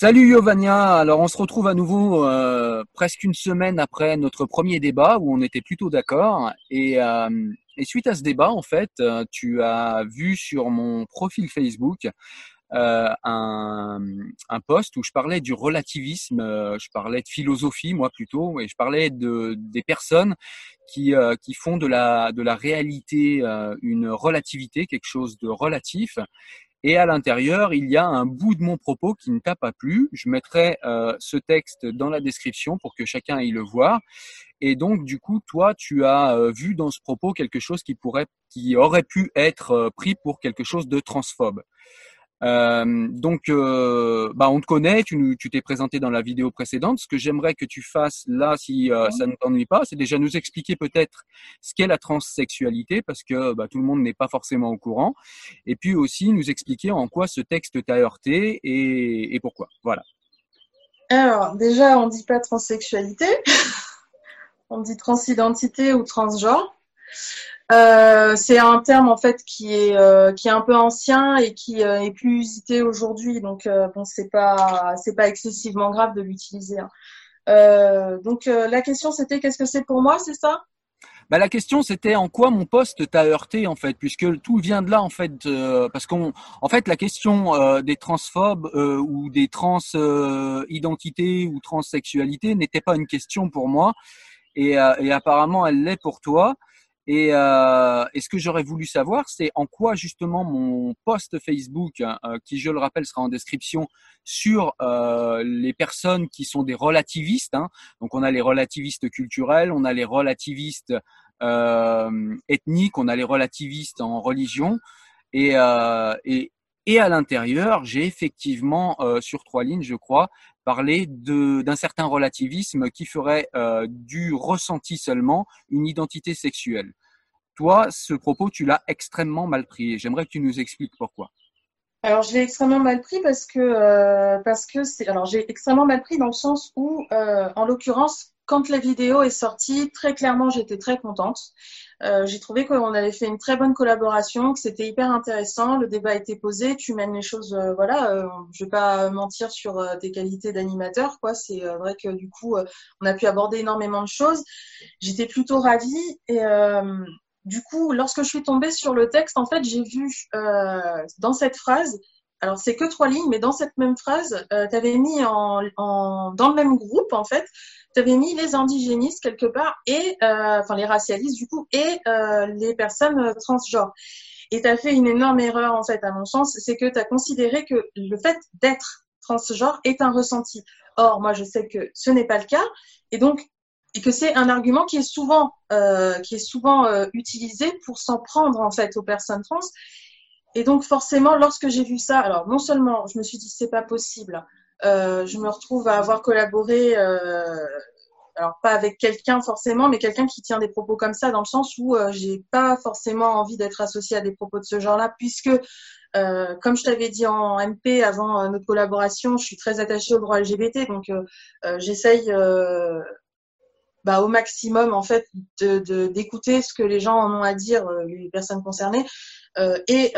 Salut Yovania, alors on se retrouve à nouveau euh, presque une semaine après notre premier débat où on était plutôt d'accord. Et, euh, et suite à ce débat en fait euh, tu as vu sur mon profil Facebook euh, un, un post où je parlais du relativisme, euh, je parlais de philosophie moi plutôt et je parlais de des personnes qui, euh, qui font de la, de la réalité une relativité, quelque chose de relatif et à l'intérieur, il y a un bout de mon propos qui ne t'a pas plu. Je mettrai euh, ce texte dans la description pour que chacun aille le voir. Et donc, du coup, toi, tu as euh, vu dans ce propos quelque chose qui pourrait, qui aurait pu être euh, pris pour quelque chose de transphobe. Euh, donc, euh, bah, on te connaît, tu nous- tu t'es présenté dans la vidéo précédente. Ce que j'aimerais que tu fasses là, si euh, ça ne t'ennuie pas, c'est déjà nous expliquer peut-être ce qu'est la transsexualité, parce que bah, tout le monde n'est pas forcément au courant. Et puis aussi nous expliquer en quoi ce texte t'a heurté et, et pourquoi. Voilà. Alors, déjà, on dit pas transsexualité, on dit transidentité ou transgenre. Euh, c'est un terme en fait qui est euh, qui est un peu ancien et qui euh, est plus usité aujourd'hui, donc euh, bon, c'est pas c'est pas excessivement grave de l'utiliser. hein. Donc la question c'était qu'est-ce que c'est pour moi, c'est ça? Bah, la question c'était en quoi mon poste t'a heurté en fait, puisque tout vient de là en fait, parce qu'on, fait, la question des transphobes ou des trans identités ou transsexualités n'était pas une question pour moi, et apparemment elle l'est pour toi. Et, euh, et ce que j'aurais voulu savoir, c'est en quoi justement mon post Facebook, hein, euh, qui je le rappelle sera en description, sur euh, les personnes qui sont des relativistes. hein. Donc on a les relativistes culturels, on a les relativistes euh, ethniques, on a les relativistes en religion. Et, euh, et, et à l'intérieur, j'ai effectivement, euh, sur trois lignes, je crois, parlé de- d'un certain relativisme qui ferait euh, du ressenti seulement une identité sexuelle. Toi, ce propos, tu l'as extrêmement mal pris. et J'aimerais que tu nous expliques pourquoi. Alors, je l'ai extrêmement mal pris parce que euh, c'est alors j'ai extrêmement mal pris dans le sens où euh, en l'occurrence quand la vidéo est sortie très clairement j'étais très contente. Euh, j'ai trouvé qu'on avait fait une très bonne collaboration, que c'était hyper intéressant, le débat était posé, tu mènes les choses euh, voilà, euh, je vais pas mentir sur euh, tes qualités d'animateur quoi, c'est vrai que du coup on a pu aborder énormément de choses. J'étais plutôt ravie et du coup, lorsque je suis tombée sur le texte, en fait, j'ai vu dans cette phrase, alors c'est que trois lignes, mais dans cette même phrase, euh, tu avais mis en, en, dans le même groupe, en fait, tu avais mis les indigénistes quelque part, et euh, enfin les racialistes du coup, et euh, les personnes euh, transgenres. Et tu as fait une énorme erreur, en fait, à mon sens, c'est que tu as considéré que le fait d'être transgenre est un ressenti. Or, moi, je sais que ce n'est pas le cas, et donc et que c'est un argument qui est souvent euh, qui est souvent euh, utilisé pour s'en prendre en fait aux personnes trans. Et donc forcément, lorsque j'ai vu ça, alors non seulement je me suis dit c'est pas possible, je me retrouve à avoir collaboré alors pas avec quelqu'un forcément, mais quelqu'un qui tient des propos comme ça, dans le sens où euh, j'ai pas forcément envie d'être associée à des propos de ce genre-là, puisque euh, comme je t'avais dit en MP avant euh, notre collaboration, je suis très attachée au droit LGBT, donc j'essaye bah, au maximum en fait d'écouter ce que les gens en ont à dire, les personnes concernées, et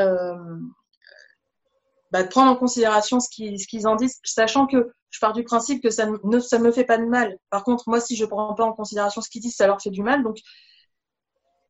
bah, de prendre en considération ce qu'ils en disent, sachant que je pars du principe que ça ne me fait pas de mal. Par contre, moi, si je prends pas en considération ce qu'ils disent, ça leur fait du mal. Donc,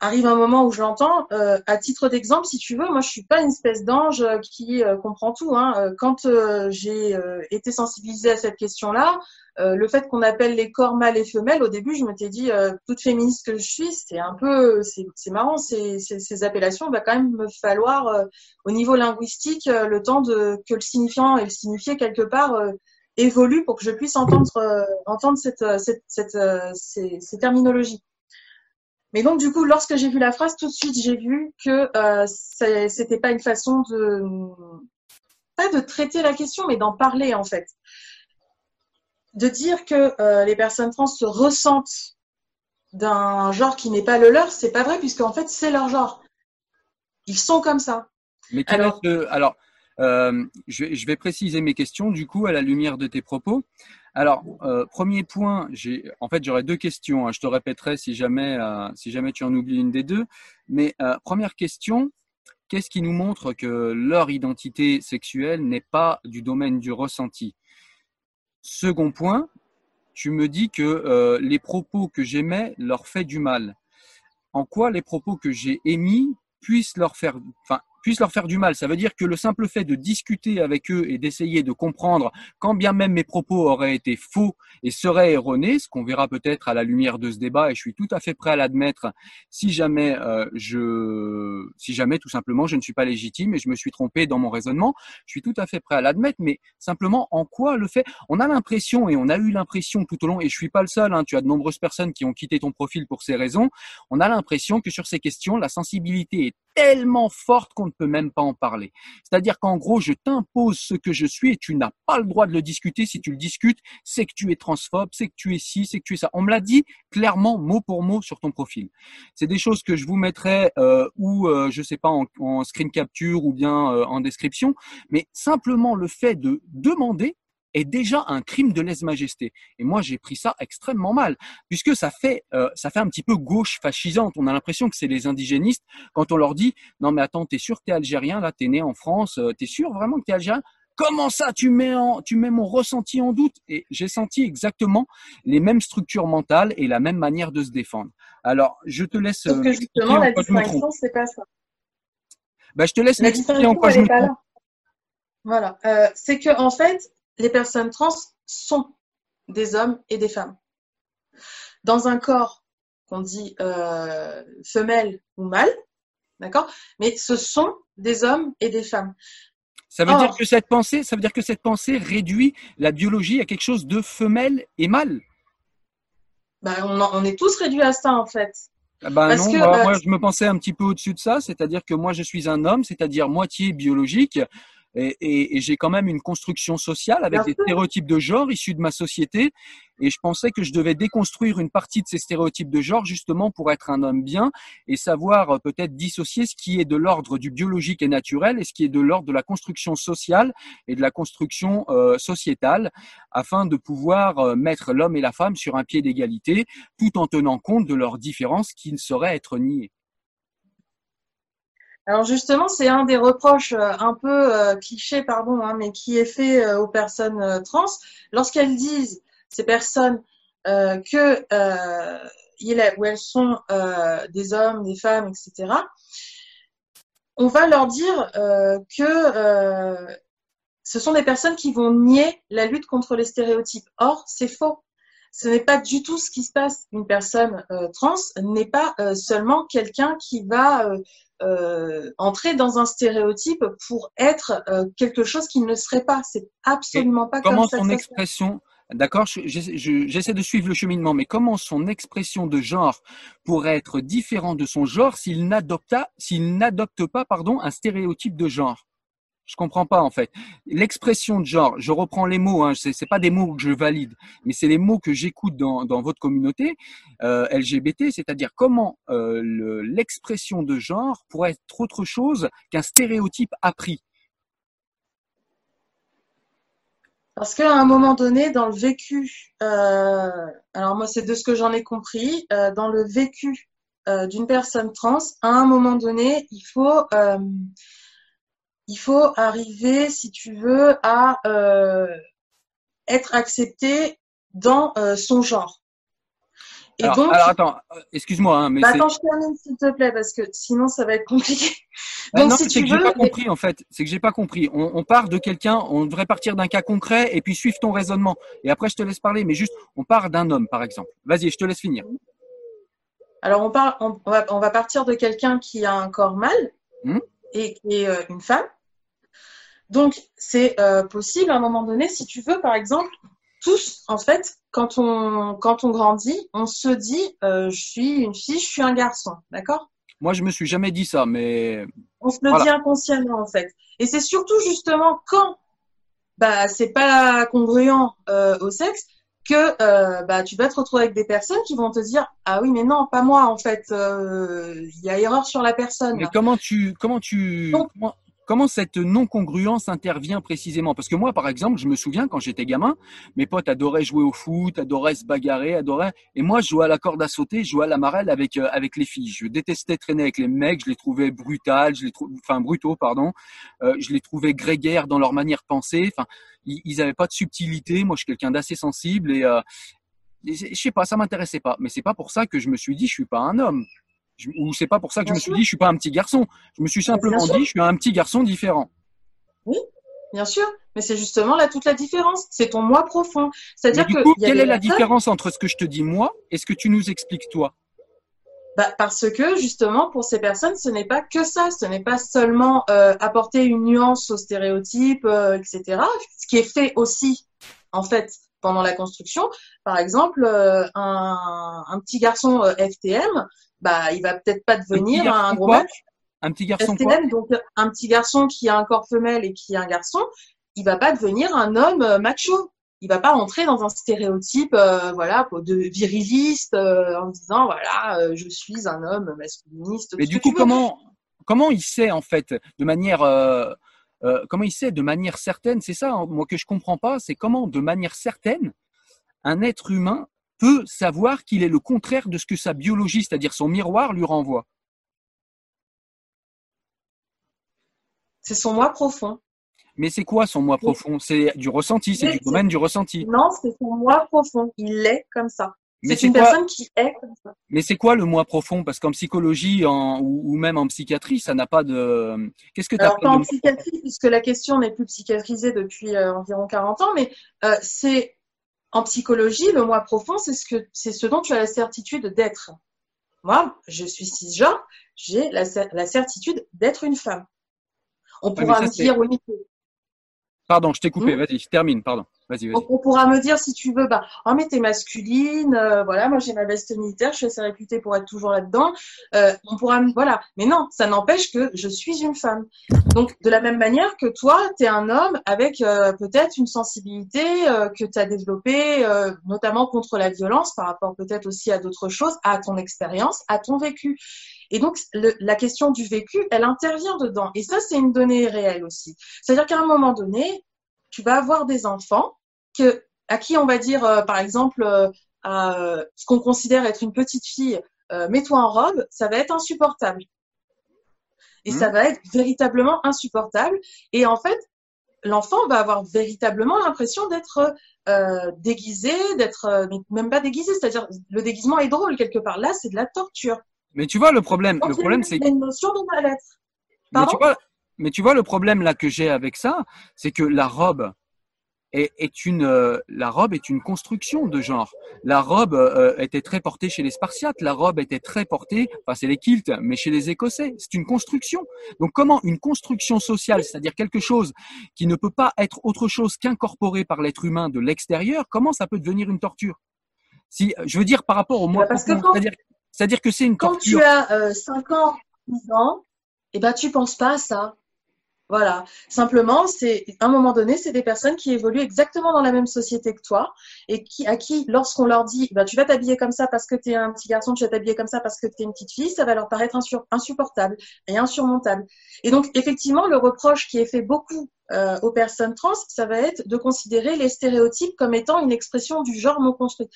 arrive un moment où je l'entends. Euh, à titre d'exemple, si tu veux, moi, je suis pas une espèce d'ange qui euh, comprend tout. Hein. Euh, quand j'ai été sensibilisée à cette question-là, le fait qu'on appelle les corps mâles et femelles, au début, je m'étais dit, toute féministe que je suis, c'est un peu, c'est marrant, ces, ces, appellations, il va quand même me falloir, au niveau linguistique, le temps de que le signifiant et le signifié quelque part évolue pour que je puisse entendre, euh, entendre cette, euh, cette, cette, euh, ces, ces, terminologies. Mais donc, du coup, lorsque j'ai vu la phrase, tout de suite, j'ai vu que euh, c'était pas une façon de, pas de traiter la question, mais d'en parler, en fait. De dire que les personnes trans se ressentent d'un genre qui n'est pas le leur, c'est pas vrai, puisque en fait, c'est leur genre. Ils sont comme ça. Mais alors, est alors euh, je, vais, préciser mes questions du coup à la lumière de tes propos. Alors, euh, premier point, en fait, j'aurais deux questions. Hein. je te répéterai si jamais, euh, si jamais tu en oublies une des deux. Mais première question, qu'est-ce qui nous montre que leur identité sexuelle n'est pas du domaine du ressenti? Second point, tu me dis que les propos que j'émets leur fait du mal. En quoi les propos que j'ai émis puissent leur faire, enfin, puisse leur faire du mal. Ça veut dire que le simple fait de discuter avec eux et d'essayer de comprendre, quand bien même mes propos auraient été faux et seraient erronés, ce qu'on verra peut-être à la lumière de ce débat, et je suis tout à fait prêt à l'admettre, si jamais euh, je, si jamais tout simplement je ne suis pas légitime et je me suis trompé dans mon raisonnement, je suis tout à fait prêt à l'admettre. Mais simplement, en quoi le fait On a l'impression et on a eu l'impression tout au long, et je suis pas le seul. Hein, tu as de nombreuses personnes qui ont quitté ton profil pour ces raisons. On a l'impression que sur ces questions, la sensibilité est tellement forte qu'on ne peut même pas en parler. C'est-à-dire qu'en gros, je t'impose ce que je suis et tu n'as pas le droit de le discuter. Si tu le discutes, c'est que tu es transphobe, c'est que tu es ci, c'est que tu es ça. On me l'a dit clairement, mot pour mot, sur ton profil. C'est des choses que je vous mettrai euh, ou, euh, je sais pas, en, en, screen capture ou bien euh, en description. Mais simplement le fait de demander est déjà un crime de lèse-majesté. Et moi, j'ai pris ça extrêmement mal, puisque ça fait, euh, ça fait un petit peu gauche fascisante. On a l'impression que c'est les indigénistes quand on leur dit non mais attends, t'es sûr que t'es algérien là, t'es né en France, euh, t'es sûr vraiment que t'es algérien? Comment ça, tu mets, en, tu mets mon ressenti en doute? Et j'ai senti exactement les mêmes structures mentales et la même manière de se défendre. Alors, je te laisse. Parce que euh, justement, la distinction, c'est pas ça. Bah, je te laisse m'expliquer en quoi je me trompe. Voilà. Euh, c'est que en fait, les personnes trans sont des hommes et des femmes. Dans un corps qu'on dit euh, femelle ou mâle, d'accord Mais ce sont des hommes et des femmes. Ça veut dire que cette pensée, ça veut dire que cette pensée réduit la biologie à quelque chose de femelle et mâle. Ben, on, est tous réduits à ça en fait. Ah ben non, moi, moi, je me pensais un petit peu au-dessus de ça, c'est-à-dire que moi je suis un homme, c'est-à-dire moitié biologique, et, et, et j'ai quand même une construction sociale avec des stéréotypes de genre issus de ma société. Et je pensais que je devais déconstruire une partie de ces stéréotypes de genre justement pour être un homme bien et savoir euh, peut-être dissocier ce qui est de l'ordre du biologique et naturel et ce qui est de l'ordre de la construction sociale et de la construction euh, sociétale afin de pouvoir euh, mettre l'homme et la femme sur un pied d'égalité tout en tenant compte de leurs différences qui ne sauraient être niées. Alors justement, c'est un des reproches euh, un peu euh, cliché, pardon, hein, mais qui est fait euh, aux personnes trans lorsqu'elles disent ces personnes que elles sont des hommes, des femmes, etc. On va leur dire que ce sont des personnes qui vont nier la lutte contre les stéréotypes. Or, c'est faux. Ce n'est pas du tout ce qui se passe. Une personne trans n'est pas seulement quelqu'un qui va euh, entrer dans un stéréotype pour être euh, quelque chose qui ne serait pas. C'est absolument pas comment comme ça. Comment son expression, d'accord, j'essaie de suivre le cheminement, mais comment son expression de genre pourrait être différent de son genre s'il n'adopte s'il n'adopte pas, pardon, un stéréotype de genre? Je comprends pas en fait. L'expression de genre, je reprends les mots, hein, c'est pas des mots que je valide, mais c'est les mots que j'écoute dans, dans votre communauté euh, LGBT, c'est-à-dire comment euh, l'expression de genre pourrait être autre chose qu'un stéréotype appris. Parce qu'à un moment donné, dans le vécu, euh, alors moi c'est de ce que j'en ai compris, dans le vécu d'une personne trans, à un moment donné, il faut il faut arriver, si tu veux, à euh, être accepté dans euh, son genre. Et alors, donc, alors attends, excuse-moi, hein, mais bah attends, je termine s'il te plaît parce que sinon ça va être compliqué. Donc, non, si c'est que j'ai pas compris en fait. C'est que j'ai pas compris. On, on part de quelqu'un, on devrait partir d'un cas concret et puis suivre ton raisonnement. Et après, je te laisse parler, mais juste, on part d'un homme, par exemple. Vas-y, je te laisse finir. Alors, on, part, on, va, on va partir de quelqu'un qui a un corps mâle mmh. et qui est euh, une femme. Donc, c'est euh, possible à un moment donné, si tu veux, par exemple, tous, en fait, quand on, quand on grandit, on se dit, euh, je suis une fille, je suis un garçon, d'accord? Moi, je me suis jamais dit ça, mais on se le voilà. dit inconsciemment, en fait. Et c'est surtout justement quand, bah, c'est pas congruent euh, au sexe, que bah, tu vas te retrouver avec des personnes qui vont te dire ah oui mais non pas moi en fait il y a erreur sur la personne. Mais comment tu comment tu Donc, comment, comment cette non-congruence intervient précisément? Parce que moi, par exemple, je me souviens quand j'étais gamin, mes potes adoraient jouer au foot, adoraient se bagarrer, adoraient. Et moi, je jouais à la corde à sauter, je jouais à la marelle avec euh, avec les filles. Je détestais traîner avec les mecs, je les trouvais brutales, je les trouvais, enfin brutaux, pardon. Euh, je les trouvais grégaires dans leur manière de penser. Enfin, ils n'avaient pas de subtilité. Moi, je suis quelqu'un d'assez sensible et euh, je sais pas, ça m'intéressait pas. Mais c'est pas pour ça que je me suis dit, je suis pas un homme ou c'est pas pour ça que je me suis dit je suis pas un petit garçon. Je me suis simplement dit je suis un petit garçon différent. Oui, bien sûr. Mais c'est justement là toute la différence. C'est ton moi profond. C'est-à-dire que coup, quelle est la différence entre ce que je te dis moi et ce que tu nous expliques toi? Bah, parce que justement pour ces personnes, ce n'est pas que ça. Ce n'est pas seulement euh, apporter une nuance aux stéréotypes, euh, etc. Ce qui est fait aussi en fait pendant la construction. Par exemple, euh, un, un, petit garçon FTM, bah, il va peut-être pas devenir un, un gros mec. Un petit garçon donc un petit garçon qui a un corps femelle et qui est un garçon, il va pas devenir un homme euh, macho. Il va pas rentrer dans un stéréotype, euh, voilà, de viriliste euh, en disant voilà, je suis un homme masculiniste. Mais du coup, comment comment il sait en fait de manière comment il sait de manière certaine, c'est ça, hein, moi que je comprends pas, c'est comment de manière certaine un être humain peut savoir qu'il est le contraire de ce que sa biologie, c'est-à-dire son miroir, lui renvoie. C'est son moi profond. Mais c'est quoi son moi profond? C'est du ressenti, c'est du domaine du ressenti. Non, c'est son moi profond. Il est comme ça. C'est une quoi? personne qui est comme ça. Mais c'est quoi le moi profond? Parce qu'en psychologie en, ou, ou, même en psychiatrie, ça n'a pas de. Qu'est-ce que tu Alors, pas en psychiatrie, puisque la question n'est plus psychiatrisée depuis euh, environ 40 ans, mais euh, c'est en psychologie, le moi profond, c'est ce que c'est ce dont tu as la certitude d'être. Moi, je suis cisgenre, j'ai la, la certitude d'être une femme. On pourra ouais, me dire oui. Pardon, je t'ai coupé. Mmh. Vas-y, termine. Pardon. On, pourra me dire si tu veux, bah, oh mais t'es masculine, euh, voilà, moi j'ai ma veste militaire, je suis assez réputée pour être toujours là-dedans. Euh, on pourra, voilà, mais non, ça n'empêche que je suis une femme. Donc de la même manière que toi, t'es un homme avec euh, peut-être une sensibilité que tu as développée, notamment contre la violence, par rapport peut-être aussi à d'autres choses, à ton expérience, à ton vécu. Et donc, la question du vécu, elle intervient dedans. Et ça, c'est une donnée réelle aussi. C'est-à-dire qu'à un moment donné, tu vas avoir des enfants que, à qui on va dire, euh, par exemple, euh, euh, ce qu'on considère être une petite fille, mets-toi en robe, ça va être insupportable. Et mmh. ça va être véritablement insupportable. Et en fait, l'enfant va avoir véritablement l'impression d'être euh, déguisé, d'être même pas déguisé, c'est-à-dire le déguisement est drôle quelque part. Là, c'est de la torture. Mais tu vois le problème, le problème c'est une notion de mal-être. Mais tu vois, mais tu vois le problème là que j'ai avec ça, c'est que la robe est, est une euh, la robe est une construction de genre. La robe euh, était très portée chez les Spartiates, la robe était très portée, enfin c'est les Kilts, mais chez les Écossais, c'est une construction. Donc comment une construction sociale, c'est-à-dire quelque chose qui ne peut pas être autre chose qu'incorporé par l'être humain de l'extérieur, comment ça peut devenir une torture? Si je veux dire par rapport au moi, c'est-à-dire c'est-à-dire que c'est une quand torture. tu as euh, 5 ans, 10 ans, eh ben tu penses pas à ça. Voilà. Simplement, c'est à un moment donné, c'est des personnes qui évoluent exactement dans la même société que toi et qui, à qui, lorsqu'on leur dit, bah, tu vas t'habiller comme ça parce que tu es un petit garçon, tu vas t'habiller comme ça parce que tu es une petite fille, ça va leur paraître insupportable et insurmontable. Et donc, effectivement, le reproche qui est fait beaucoup euh, aux personnes trans, ça va être de considérer les stéréotypes comme étant une expression du genre non construit.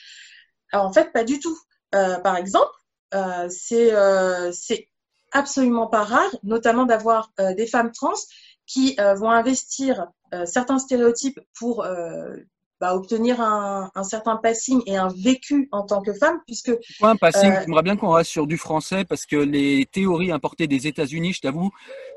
Alors, en fait, pas du tout. Euh, par exemple, euh, c'est absolument pas rare, notamment d'avoir euh, des femmes trans qui euh, vont investir euh, certains stéréotypes pour bah, obtenir un, un, certain passing et un vécu en tant que femme, puisque un passing? J'aimerais bien qu'on reste sur du français parce que les théories importées des États-Unis, je t'avoue,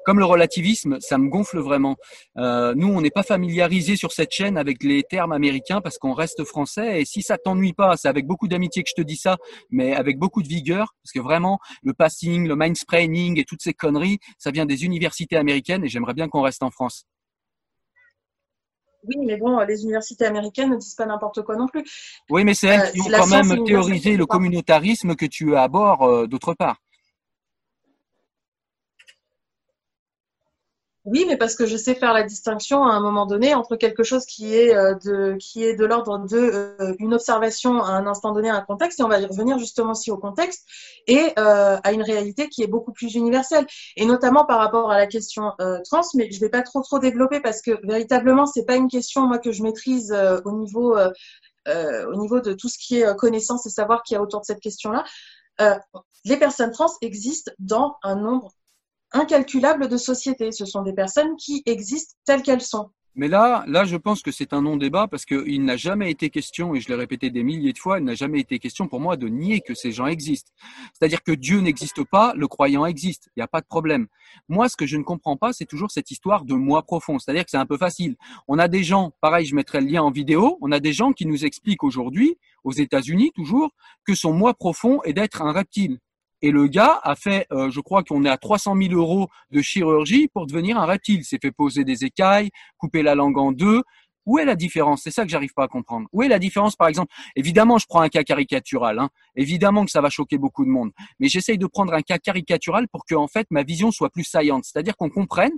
comme le relativisme, ça me gonfle vraiment. Euh, nous, on n'est pas familiarisé sur cette chaîne avec les termes américains parce qu'on reste français. Et si ça t'ennuie pas, c'est avec beaucoup d'amitié que je te dis ça, mais avec beaucoup de vigueur, parce que vraiment, le passing, le mindspraining et toutes ces conneries, ça vient des universités américaines et j'aimerais bien qu'on reste en France. Oui, mais bon, les universités américaines ne disent pas n'importe quoi non plus. Oui, mais c'est elles euh, qui ont quand même théorisé le communautarisme que tu abordes euh, d'autre part. Oui, mais parce que je sais faire la distinction à un moment donné entre quelque chose qui est euh, de qui est de l'ordre de euh, une observation à un instant donné, à un contexte, et on va y revenir justement aussi au contexte et euh, à une réalité qui est beaucoup plus universelle, et notamment par rapport à la question trans. Mais je vais pas trop trop développer parce que véritablement c'est pas une question moi que je maîtrise au niveau au niveau de tout ce qui est connaissance et savoir qu'il y a autour de cette question-là. les personnes trans existent dans un nombre incalculable de sociétés. Ce sont des personnes qui existent telles qu'elles sont. Mais là, là, je pense que c'est un non-débat parce qu'il n'a jamais été question, et je l'ai répété des milliers de fois, il n'a jamais été question pour moi de nier que ces gens existent. C'est-à-dire que Dieu n'existe pas, le croyant existe. Il n'y a pas de problème. Moi, ce que je ne comprends pas, c'est toujours cette histoire de moi profond. C'est-à-dire que c'est un peu facile. On a des gens, pareil, je mettrai le lien en vidéo, on a des gens qui nous expliquent aujourd'hui, aux États-Unis toujours, que son moi profond est d'être un reptile. Et le gars a fait, euh, je crois qu'on est à 300 000 euros de chirurgie pour devenir un reptile. S'est fait poser des écailles, couper la langue en deux. Où est la différence? C'est ça que j'arrive pas à comprendre. Où est la différence, par exemple? Évidemment, je prends un cas caricatural. Hein. Évidemment que ça va choquer beaucoup de monde. Mais j'essaye de prendre un cas caricatural pour que, en fait, ma vision soit plus saillante. C'est-à-dire qu'on comprenne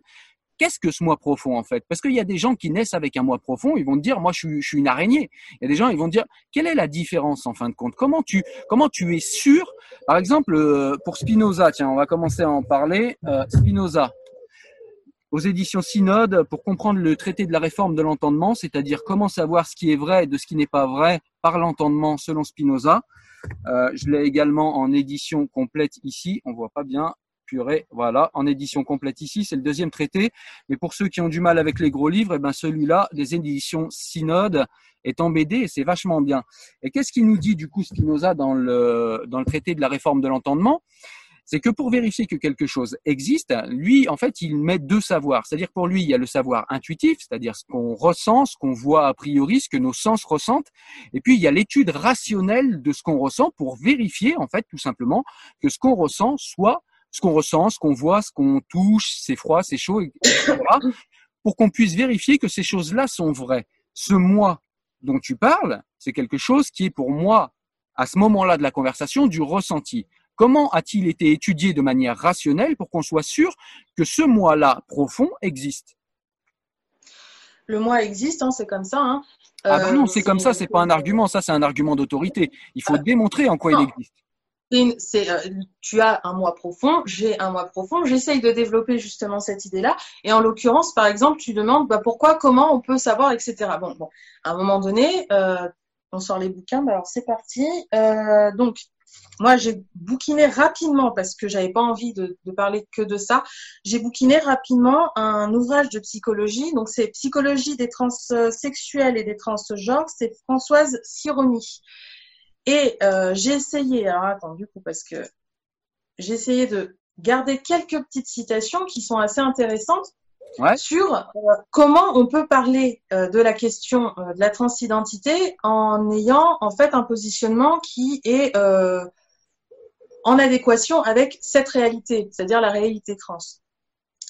qu'est-ce que ce moi profond en fait? Parce qu'il y a des gens qui naissent avec un moi profond, ils vont te dire moi je suis, une araignée. Il y a des gens ils vont te dire quelle est la différence en fin de compte? Comment tu comment tu es sûr? Par exemple euh, pour Spinoza, tiens, on va commencer à en parler. Euh, Spinoza aux éditions Synode pour comprendre le traité de la réforme de l'entendement, c'est-à-dire comment savoir ce qui est vrai de ce qui n'est pas vrai par l'entendement selon Spinoza. Euh, je l'ai également en édition complète ici, on voit pas bien, voilà, en édition complète ici, c'est le deuxième traité. Mais pour ceux qui ont du mal avec les gros livres, eh ben celui-là, des éditions Synode, est en et c'est vachement bien. Et qu'est-ce qu'il nous dit du coup Spinoza dans le dans le traité de la réforme de l'entendement? C'est que pour vérifier que quelque chose existe, lui, en fait, il met deux savoirs. C'est-à-dire pour lui, il y a le savoir intuitif, c'est-à-dire ce qu'on ressent, ce qu'on voit a priori, ce que nos sens ressentent. Et puis, il y a l'étude rationnelle de ce qu'on ressent pour vérifier, en fait, tout simplement, que ce qu'on ressent soit ce qu'on ressent, ce qu'on voit, ce qu'on touche, c'est froid, c'est chaud, etc., pour qu'on puisse vérifier que ces choses-là sont vraies. Ce moi dont tu parles, c'est quelque chose qui est pour moi, à ce moment-là de la conversation, du ressenti. Comment a-t-il été étudié de manière rationnelle pour qu'on soit sûr que ce moi-là profond existe? Le moi existe, hein, c'est comme ça. Hein. ah ben non, c'est comme ça, c'est pas un argument, ça c'est un argument d'autorité. Il faut démontrer en quoi il existe euh, tu as un moi profond, j'ai un moi profond, j'essaye de développer justement cette idée-là. Et en l'occurrence, par exemple, tu demandes bah, pourquoi, comment on peut savoir, etc. Bon, bon, à un moment donné, euh, on sort les bouquins. Bah, alors c'est parti. Euh, donc moi, j'ai bouquiné rapidement parce que j'avais pas envie de, de, parler que de ça. J'ai bouquiné rapidement un ouvrage de psychologie. Donc c'est Psychologie des transsexuels et des transgenres. C'est Françoise Sironi. Et euh, j'ai essayé, alors attends, du coup, parce que j'ai essayé de garder quelques petites citations qui sont assez intéressantes sur euh, comment on peut parler euh, de la question de la transidentité en ayant en fait un positionnement qui est en adéquation avec cette réalité, c'est-à-dire la réalité trans.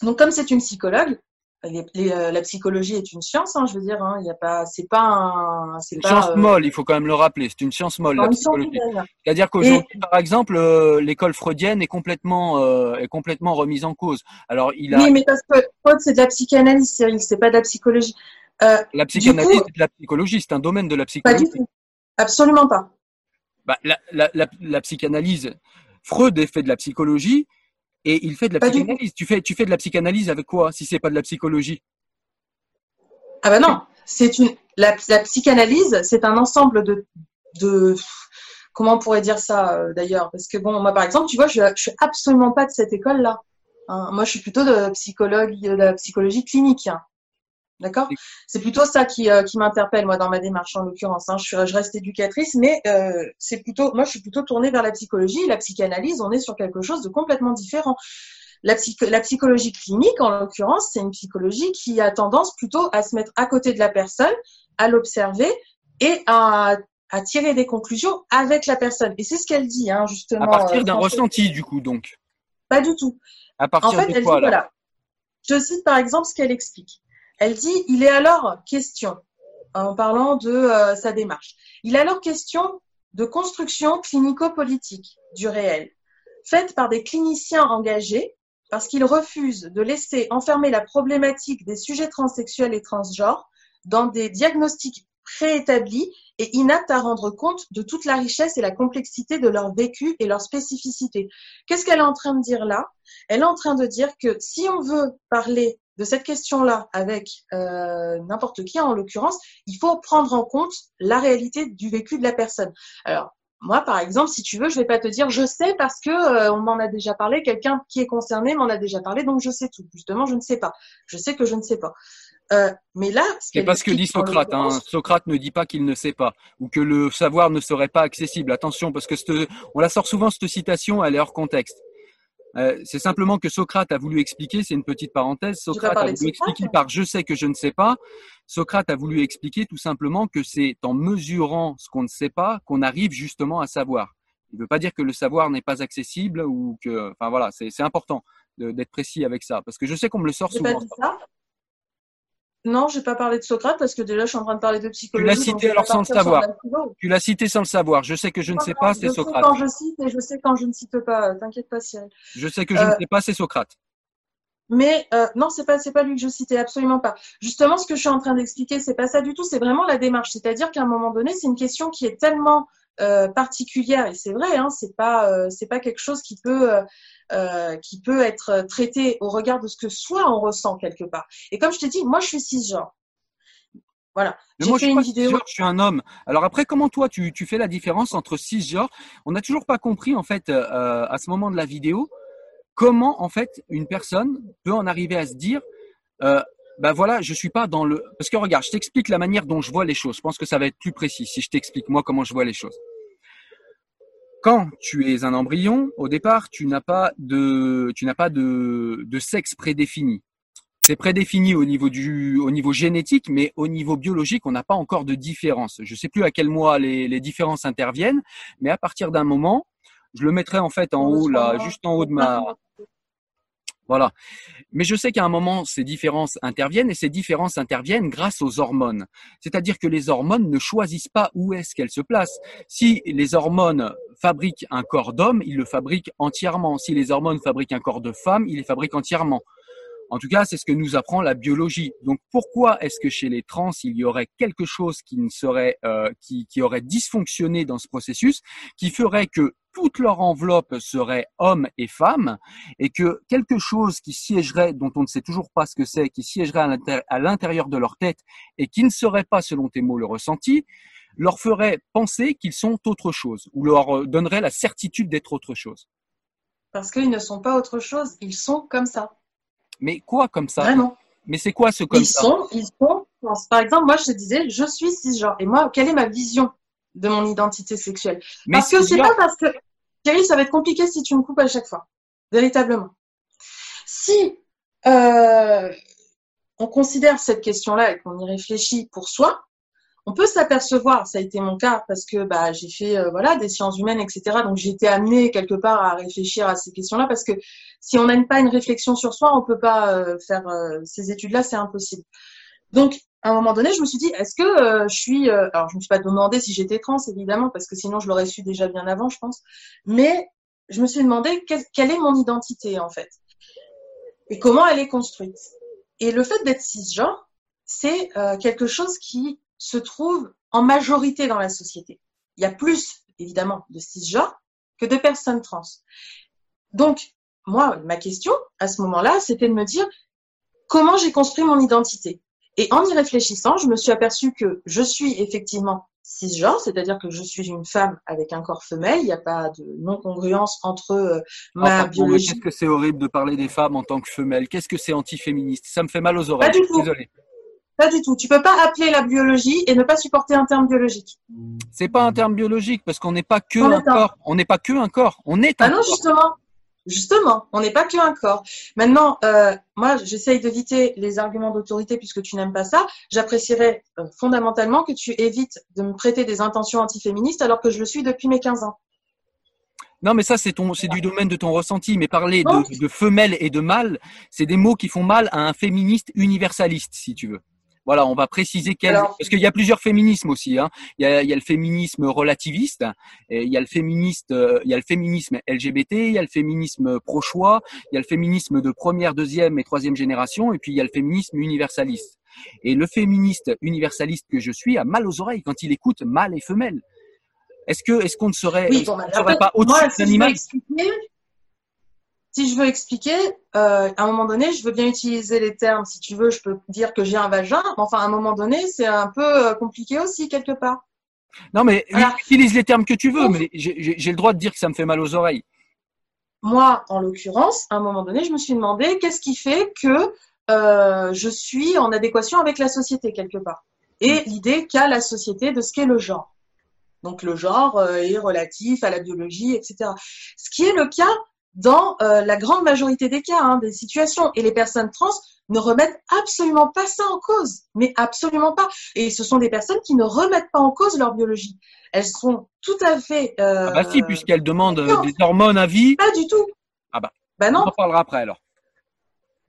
Donc comme c'est une psychologue, euh, la psychologie est une science, hein, je veux dire. Hein, il y a pas, c'est pas un, c'est une science molle. Il faut quand même le rappeler. C'est une science molle la psychologie. C'est-à-dire qu'aujourd'hui, par exemple, l'école freudienne est complètement est complètement remise en cause. Alors il a. Oui, mais parce que Freud c'est de la psychanalyse, Cyril, c'est pas de la psychologie. la psychanalyse, c'est de la psychologie, c'est un domaine de la psychologie. Pas du tout. Absolument pas. Bah, la, la, la, la psychanalyse, Freud est fait de la psychologie et il fait de la psychanalyse. Tu fais, tu fais de la psychanalyse avec quoi si c'est pas de la psychologie? Ah ben non, c'est une la, la psychanalyse, c'est un ensemble de, de comment on pourrait dire ça euh, d'ailleurs? Parce que bon, moi par exemple, tu vois, je, je suis absolument pas de cette école-là. Hein. Moi, je suis plutôt de psychologue, de la psychologie clinique. Hein. D'accord? C'est plutôt ça qui, euh, qui m'interpelle, moi, dans ma démarche, en l'occurrence. Hein. Je, suis, je reste éducatrice, mais euh, c'est plutôt, moi, je suis plutôt tournée vers la psychologie. La psychanalyse, on est sur quelque chose de complètement différent. La, la psychologie clinique, en l'occurrence, c'est une psychologie qui a tendance plutôt à se mettre à côté de la personne, à l'observer et à, à tirer des conclusions avec la personne. Et c'est ce qu'elle dit, hein, justement. À partir d'un euh, ressenti, du coup, donc. Pas du tout. À partir en fait, de elle dit, voilà. Je cite par exemple ce qu'elle explique. Elle dit, il est alors question, en parlant de euh, sa démarche, il est alors question de construction clinico-politique du réel, faite par des cliniciens engagés parce qu'ils refusent de laisser enfermer la problématique des sujets transsexuels et transgenres dans des diagnostics préétablis et inaptes à rendre compte de toute la richesse et la complexité de leur vécu et leur spécificité. Qu'est-ce qu'elle est en train de dire là? Elle est en train de dire que si on veut parler de cette question-là avec euh, n'importe qui en l'occurrence, il faut prendre en compte la réalité du vécu de la personne. Alors, moi, par exemple, si tu veux, je vais pas te dire je sais parce que euh, on m'en a déjà parlé, quelqu'un qui est concerné m'en a déjà parlé, donc je sais tout. Justement, je ne sais pas. Je sais que je ne sais pas. Euh, mais là, c'est parce que dit Socrate. Hein. Socrate ne dit pas qu'il ne sait pas ou que le savoir ne serait pas accessible. Attention, parce que on la sort souvent cette citation, elle est hors contexte. Euh, c'est simplement que Socrate a voulu expliquer, c'est une petite parenthèse, Socrate a voulu expliquer par je sais que je ne sais pas, Socrate a voulu expliquer tout simplement que c'est en mesurant ce qu'on ne sait pas qu'on arrive justement à savoir. Il ne veut pas dire que le savoir n'est pas accessible ou que, enfin voilà, c'est important d'être précis avec ça, parce que je sais qu'on me le sort souvent. Non, je n'ai pas parlé de Socrate parce que déjà je suis en train de parler de psychologie. Tu l'as cité alors sans le savoir. Tu l'as cité sans le savoir. Je sais que je ne sais pas, c'est Socrate. Je sais quand je cite et je sais quand je ne cite pas. T'inquiète pas, Cyril. Je sais que je ne euh, sais pas, c'est Socrate. Mais euh, non, c'est pas c'est pas lui que je citais absolument pas. Justement, ce que je suis en train d'expliquer, c'est pas ça du tout. C'est vraiment la démarche. C'est-à-dire qu'à un moment donné, c'est une question qui est tellement particulière et c'est vrai. Hein, c'est pas euh, c'est pas quelque chose qui peut euh, qui peut être traité au regard de ce que soi on ressent quelque part. Et comme je t'ai dit, moi je suis cisgenre. Voilà. Mais moi, je suis une vidéo. je suis un homme. Alors après, comment toi, tu, tu fais la différence entre cisgenre? On n'a toujours pas compris en fait euh, à ce moment de la vidéo comment en fait une personne peut en arriver à se dire, euh, ben voilà, je suis pas dans le. Parce que regarde, je t'explique la manière dont je vois les choses. Je pense que ça va être plus précis si je t'explique moi comment je vois les choses. Quand tu es un embryon, au départ, tu n'as pas de, tu n'as pas de, de sexe prédéfini. C'est prédéfini au niveau du, au niveau génétique, mais au niveau biologique, on n'a pas encore de différence. Je sais plus à quel mois les, les différences interviennent, mais à partir d'un moment, je le mettrai en fait en haut là, juste en haut de ma, voilà. Mais je sais qu'à un moment, ces différences interviennent et ces différences interviennent grâce aux hormones. C'est-à-dire que les hormones ne choisissent pas où est-ce qu'elles se placent. Si les hormones fabriquent un corps d'homme, ils le fabriquent entièrement. Si les hormones fabriquent un corps de femme, ils les fabriquent entièrement. En tout cas, c'est ce que nous apprend la biologie. Donc, pourquoi est-ce que chez les trans, il y aurait quelque chose qui ne serait, euh, qui, qui aurait dysfonctionné dans ce processus, qui ferait que toute leur enveloppe serait homme et femme, et que quelque chose qui siégerait, dont on ne sait toujours pas ce que c'est, qui siégerait à l'intérieur de leur tête et qui ne serait pas, selon tes mots, le ressenti, leur ferait penser qu'ils sont autre chose, ou leur euh, donnerait la certitude d'être autre chose. Parce qu'ils ne sont pas autre chose, ils sont comme ça. Mais quoi comme ça? Vraiment. Mais c'est quoi ce comme ils Sont, ils sont, par exemple, moi je te disais, je suis cisgenre. Et moi, quelle est ma vision de mon identité sexuelle? Mais Parce que c'est pas parce que. Thierry, ça va être compliqué si tu me coupes à chaque fois. Véritablement. Si euh, on considère cette question-là et qu'on y réfléchit pour soi, on peut s'apercevoir, ça a été mon cas parce que bah, j'ai fait euh, voilà des sciences humaines, etc. Donc j'ai été amenée quelque part à réfléchir à ces questions-là parce que si on n'a pas une réflexion sur soi, on peut pas euh, faire euh, ces études-là, c'est impossible. Donc à un moment donné, je me suis dit, est-ce que je suis, alors je me suis pas demandé si j'étais trans évidemment parce que sinon je l'aurais su déjà bien avant, je pense. Mais je me suis demandé quelle est mon identité en fait et comment elle est construite. Et le fait d'être cisgenre, c'est quelque chose qui se trouve en majorité dans la société. Il y a plus, évidemment, de cisgenres que de personnes trans. Donc, moi, ma question, à ce moment-là, c'était de me dire comment j'ai construit mon identité? Et en y réfléchissant, je me suis aperçue que je suis effectivement cisgenre, c'est-à-dire que je suis une femme avec un corps femelle, il n'y a pas de non-congruence entre euh, ma biologie. Qu'est-ce que c'est horrible de parler des femmes en tant que femelles Qu'est-ce que c'est antiféministe? Ça me fait mal aux oreilles. Pas du tout. Désolé. Pas du tout. Tu peux pas appeler la biologie et ne pas supporter un terme biologique. C'est pas un terme biologique parce qu'on n'est pas que un corps. On n'est pas que un corps. On est un ah non, justement. Justement, on n'est pas que un corps. Maintenant, euh, moi, j'essaye d'éviter les arguments d'autorité puisque tu n'aimes pas ça. J'apprécierais euh, fondamentalement que tu évites de me prêter des intentions antiféministes alors que je le suis depuis mes 15 ans. Non, mais ça, c'est ton, c'est du domaine de ton ressenti. Mais parler de, de femelle et de mâle, c'est des mots qui font mal à un féministe universaliste, si tu veux. Voilà, on va préciser quel parce qu'il y a plusieurs féminismes aussi. Hein. Il, y a, il, y a, le féminisme relativiste, et il y a le féministe, euh, il y a le féminisme LGBT, il y a le féminisme pro-choix, il y a le féminisme de première, deuxième et troisième génération, et puis il y a le féminisme universaliste. Et le féministe universaliste que je suis a mal aux oreilles quand il écoute mâle et femelle. Est-ce que est-ce qu'on ne serait, serait pas au-dessus de l'animal si je veux expliquer, euh, à un moment donné, je veux bien utiliser les termes. Si tu veux, je peux dire que j'ai un vagin. Enfin, à un moment donné, c'est un peu euh, compliqué aussi, quelque part. Non, mais utilise les termes que tu veux, mais j'ai le droit de dire que ça me fait mal aux oreilles. Moi, en l'occurrence, à un moment donné, je me suis demandé qu'est-ce qui fait que euh, je suis en adéquation avec la société, quelque part. Et mm. l'idée qu'a la société de ce qu'est le genre. Donc le genre est relatif à la biologie, etc. Ce qui est le cas dans euh, la grande majorité des cas, hein, des situations. Et les personnes trans ne remettent absolument pas ça en cause, mais absolument pas. Et ce sont des personnes qui ne remettent pas en cause leur biologie. Elles sont tout à fait. Euh, ah bah si, puisqu'elles demandent des hormones à vie. Pas du tout. Ah bah. Bah non. On en parlera après alors.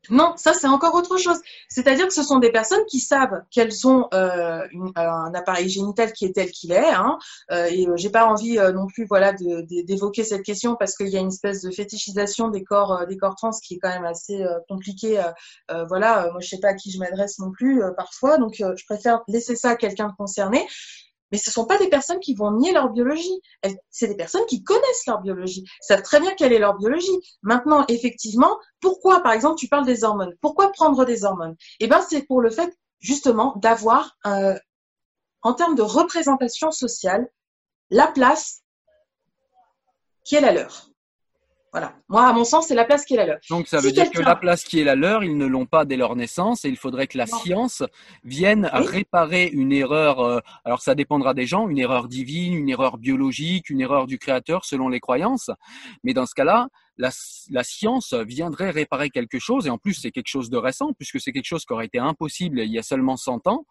Non, ça c'est encore autre chose. C'est-à-dire que ce sont des personnes qui savent qu'elles ont euh, un appareil génital qui est tel qu'il est. Hein, euh, et euh, j'ai pas envie euh, non plus, voilà, d'évoquer cette question parce qu'il y a une espèce de fétichisation des corps, des corps trans qui est quand même assez compliquée. voilà, moi je sais pas à qui je m'adresse non plus parfois, donc je préfère laisser ça à quelqu'un de concerné. Mais ce ne sont pas des personnes qui vont nier leur biologie. C'est des personnes qui connaissent leur biologie, savent très bien quelle est leur biologie. Maintenant, effectivement, pourquoi, par exemple, tu parles des hormones? Pourquoi prendre des hormones? Eh bien, c'est pour le fait, justement, d'avoir, euh, en termes de représentation sociale, la place qui est la leur. Voilà. Moi, à mon sens, c'est la place qui est la leur. Donc, ça veut dire que la place qui est la leur, ils ne l'ont pas dès leur naissance et il faudrait que la science vienne réparer une erreur. Euh, alors, ça dépendra des gens, une erreur divine, une erreur biologique, une erreur du créateur selon les croyances. Mais dans ce cas-là, la, science viendrait réparer quelque chose, et en plus c'est quelque chose de récent, puisque c'est quelque chose qui aurait été impossible il y a seulement 100 ans,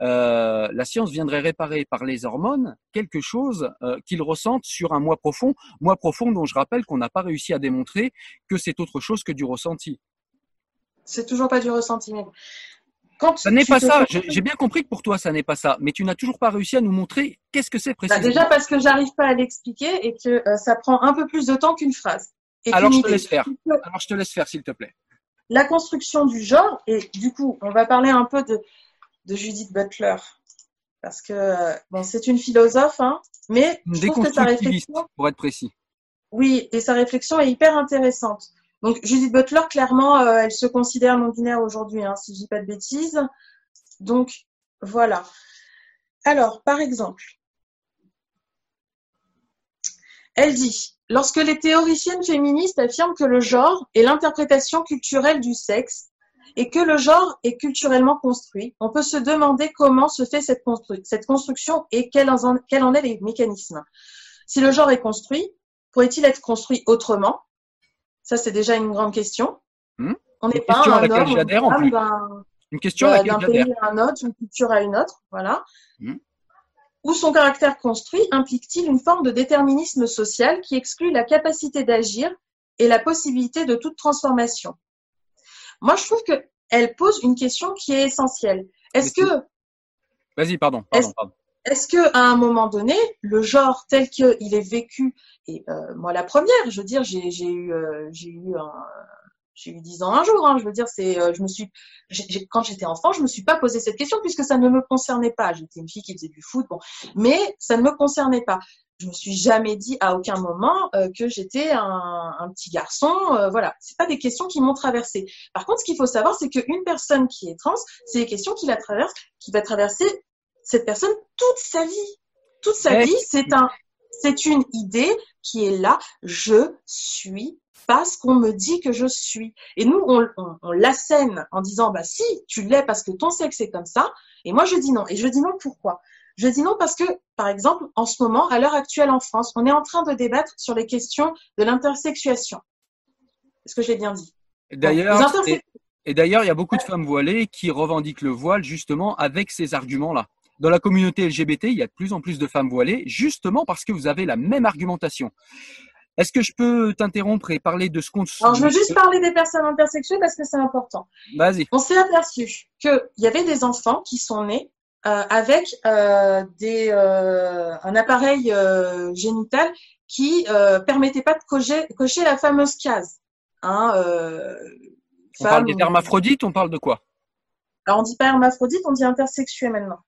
euh, la science viendrait réparer par les hormones quelque chose euh, qu'ils ressentent sur un moi profond, moi profond dont je rappelle qu'on n'a pas réussi à démontrer que c'est autre chose que du ressenti. C'est toujours pas du ressenti, mais quand ça n'est pas ça. J'ai bien compris que pour toi, ça n'est pas ça. Mais tu n'as toujours pas réussi à nous montrer qu'est-ce que c'est bah, précisément. déjà parce que j'arrive pas à l'expliquer et que euh, ça prend un peu plus de temps qu'une phrase. Alors je te laisse faire. Alors je te laisse faire, s'il te plaît. La construction du genre, et du coup, on va parler un peu de, de Judith Butler. Parce que, bon, c'est une philosophe, hein, mais je trouve que sa réflexion. Pour être précis. Oui, et sa réflexion est hyper intéressante. Donc, Judith Butler, clairement, euh, elle se considère non-binaire aujourd'hui, hein, si je dis pas de bêtises. Donc, voilà. Alors, par exemple, elle dit Lorsque les théoriciennes féministes affirment que le genre est l'interprétation culturelle du sexe et que le genre est culturellement construit, on peut se demander comment se fait cette, construction et quels en, en est les mécanismes. Si le genre est construit, pourrait-il être construit autrement? Ça, c'est déjà une grande question. Hmm? On n'est pas un homme, ben, Une question euh, d'un pays à un autre, d'une culture à une autre, voilà. Mmh. Ou son caractère construit implique-t-il une forme de déterminisme social qui exclut la capacité d'agir et la possibilité de toute transformation? Moi, je trouve qu'elle pose une question qui est essentielle. Est-ce que... Vas-y, pardon. pardon, pardon. Est-ce que à un moment donné, le genre tel qu'il est vécu, et euh, moi la première, je veux dire, j'ai eu, euh, j'ai eu un, j'ai eu 10 ans un jour. Hein, je veux dire, c'est, euh, je me suis, quand j'étais enfant, je me suis pas posé cette question puisque ça ne me concernait pas. J'étais une fille qui faisait du foot, bon, mais ça ne me concernait pas. Je me suis jamais dit à aucun moment que j'étais un, un, petit garçon. Euh, voilà, c'est pas des questions qui m'ont traversé. Par contre, ce qu'il faut savoir, c'est qu'une personne qui est trans, c'est des questions qui la traversent, qui va traverser cette personne toute sa vie. Toute sa vie, c'est un, c'est une idée qui est là. Je suis pas ce qu'on me dit que je suis. Et nous, on, on, on l'assène en disant, bah si, tu l'es parce que ton sexe est comme ça. Et moi, je dis non. Et je dis non pourquoi? Je dis non parce que, par exemple, en ce moment, à l'heure actuelle en France, on est en train de débattre sur les questions de l'intersexuation. Est-ce que j'ai bien dit D'ailleurs, et d'ailleurs, il y a beaucoup de femmes voilées qui revendiquent le voile justement avec ces arguments-là dans la communauté LGBT, il y a de plus en plus de femmes voilées, justement parce que vous avez la même argumentation. Est-ce que je peux t'interrompre et parler de ce qu'on... Alors, je veux juste parler des personnes intersexuées parce que c'est important. Vas-y. On s'est aperçu qu'il y avait des enfants qui sont nés euh, avec euh, des, euh, un appareil génital qui permettait pas de cocher, cocher la fameuse case. Hein, on parle des hermaphrodites, on parle de quoi? Alors, on dit pas hermaphrodite, on dit intersexué maintenant.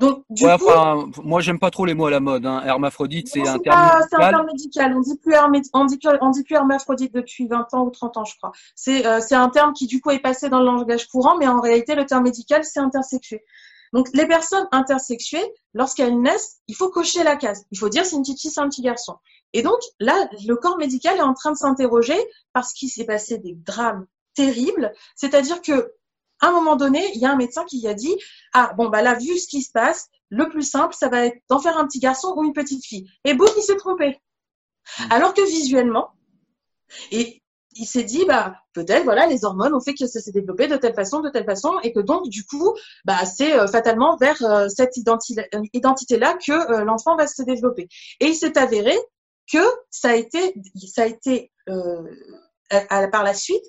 Donc, du ouais, coup, enfin, moi, j'aime pas trop les mots à la mode. Hein. Hermaphrodite, c'est un terme médical. C'est un terme médical. On dit plus, on dit plus, on dit plus hermaphrodite depuis 20 ans ou 30 ans, je crois. C'est euh, c'est un terme qui, du coup, est passé dans le langage courant, mais en réalité, le terme médical, c'est intersexué. Donc, les personnes intersexuées, lorsqu'elles naissent, il faut cocher la case. Il faut dire c'est une petite fille, c'est un petit garçon. Et donc, là, le corps médical est en train de s'interroger parce qu'il s'est passé des drames terribles. C'est-à-dire que à un moment donné, il y a un médecin qui a dit Ah, bon, bah là, vu ce qui se passe, le plus simple, ça va être d'en faire un petit garçon ou une petite fille. Et boum, il s'est trompé. Hmm. Alors que visuellement, et il s'est dit, bah, peut-être, voilà, les hormones ont fait que ça s'est développé de telle façon, de telle façon, et que donc, du coup, bah, c'est euh, fatalement vers euh, cette identité-là que euh, l'enfant va se développer. Et il s'est avéré que ça a été, ça a été par la suite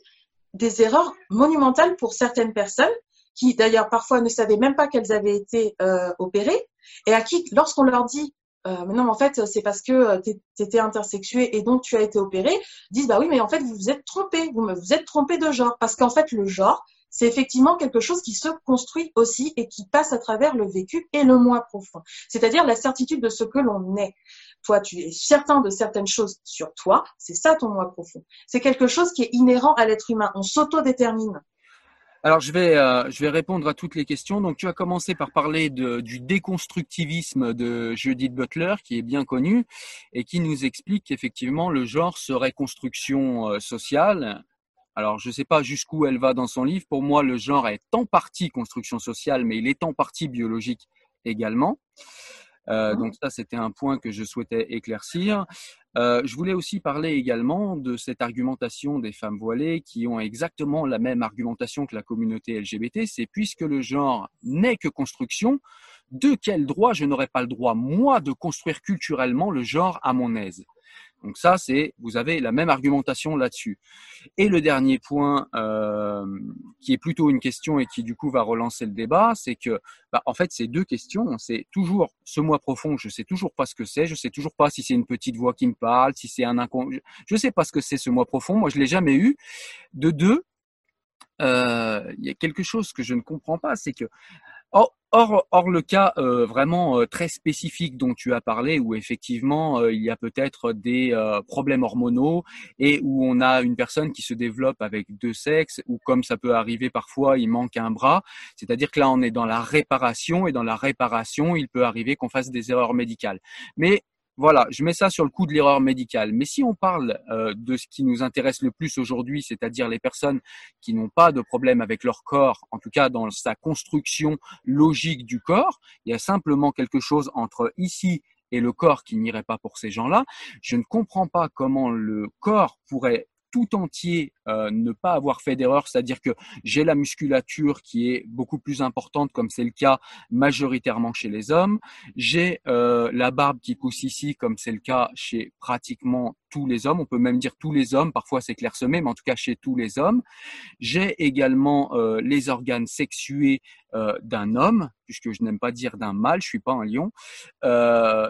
des erreurs monumentales pour certaines personnes qui d'ailleurs parfois ne savaient même pas qu'elles avaient été euh, opérées et à qui, lorsqu'on leur dit euh, non, en fait, c'est parce que euh, tu étais intersexué et donc tu as été opéré, disent bah oui, mais en fait, vous vous êtes trompé, vous vous êtes trompé de genre. Parce qu'en fait, le genre, c'est effectivement quelque chose qui se construit aussi et qui passe à travers le vécu et le moi profond. C'est-à-dire la certitude de ce que l'on est. Toi, tu es certain de certaines choses sur toi, c'est ça ton moi profond. C'est quelque chose qui est inhérent à l'être humain. On s'auto-détermine. Alors je vais euh, je vais répondre à toutes les questions. Donc tu as commencé par parler du déconstructivisme de Judith Butler qui est bien connu et qui nous explique qu'effectivement le genre serait construction euh, sociale alors, je ne sais pas jusqu'où elle va dans son livre. Pour moi, le genre est en partie construction sociale, mais il est en partie biologique également. Euh, donc ça, c'était un point que je souhaitais éclaircir. Euh, je voulais aussi parler également de cette argumentation des femmes voilées qui ont exactement la même argumentation que la communauté LGBT. C'est puisque le genre n'est que construction, de quel droit je n'aurais pas le droit, moi, de construire culturellement le genre à mon aise? Donc ça, c'est vous avez la même argumentation là-dessus. Et le dernier point, euh, qui est plutôt une question et qui du coup va relancer le débat, c'est que bah, en fait, c'est deux questions. C'est toujours ce moi profond, je sais toujours pas ce que c'est, je sais toujours pas si c'est une petite voix qui me parle, si c'est un inconscient, je sais pas ce que c'est ce moi profond. Moi, je l'ai jamais eu. De deux, euh, il y a quelque chose que je ne comprends pas, c'est que Or, or, le cas euh, vraiment euh, très spécifique dont tu as parlé, où effectivement euh, il y a peut-être des problèmes hormonaux et où on a une personne qui se développe avec deux sexes, ou comme ça peut arriver parfois, il manque un bras. C'est-à-dire que là, on est dans la réparation et dans la réparation, il peut arriver qu'on fasse des erreurs médicales. Mais voilà, je mets ça sur le coup de l'erreur médicale. Mais si on parle euh, de ce qui nous intéresse le plus aujourd'hui, c'est-à-dire les personnes qui n'ont pas de problème avec leur corps, en tout cas dans sa construction logique du corps, il y a simplement quelque chose entre ici et le corps qui n'irait pas pour ces gens-là. Je ne comprends pas comment le corps pourrait tout entier euh, ne pas avoir fait d'erreur, c'est-à-dire que j'ai la musculature qui est beaucoup plus importante, comme c'est le cas majoritairement chez les hommes. J'ai euh, la barbe qui pousse ici, comme c'est le cas chez pratiquement tous les hommes. On peut même dire tous les hommes. Parfois c'est clairsemé, mais en tout cas chez tous les hommes. J'ai également euh, les organes sexués d'un homme, puisque je n'aime pas dire d'un mâle. Je suis pas un lion.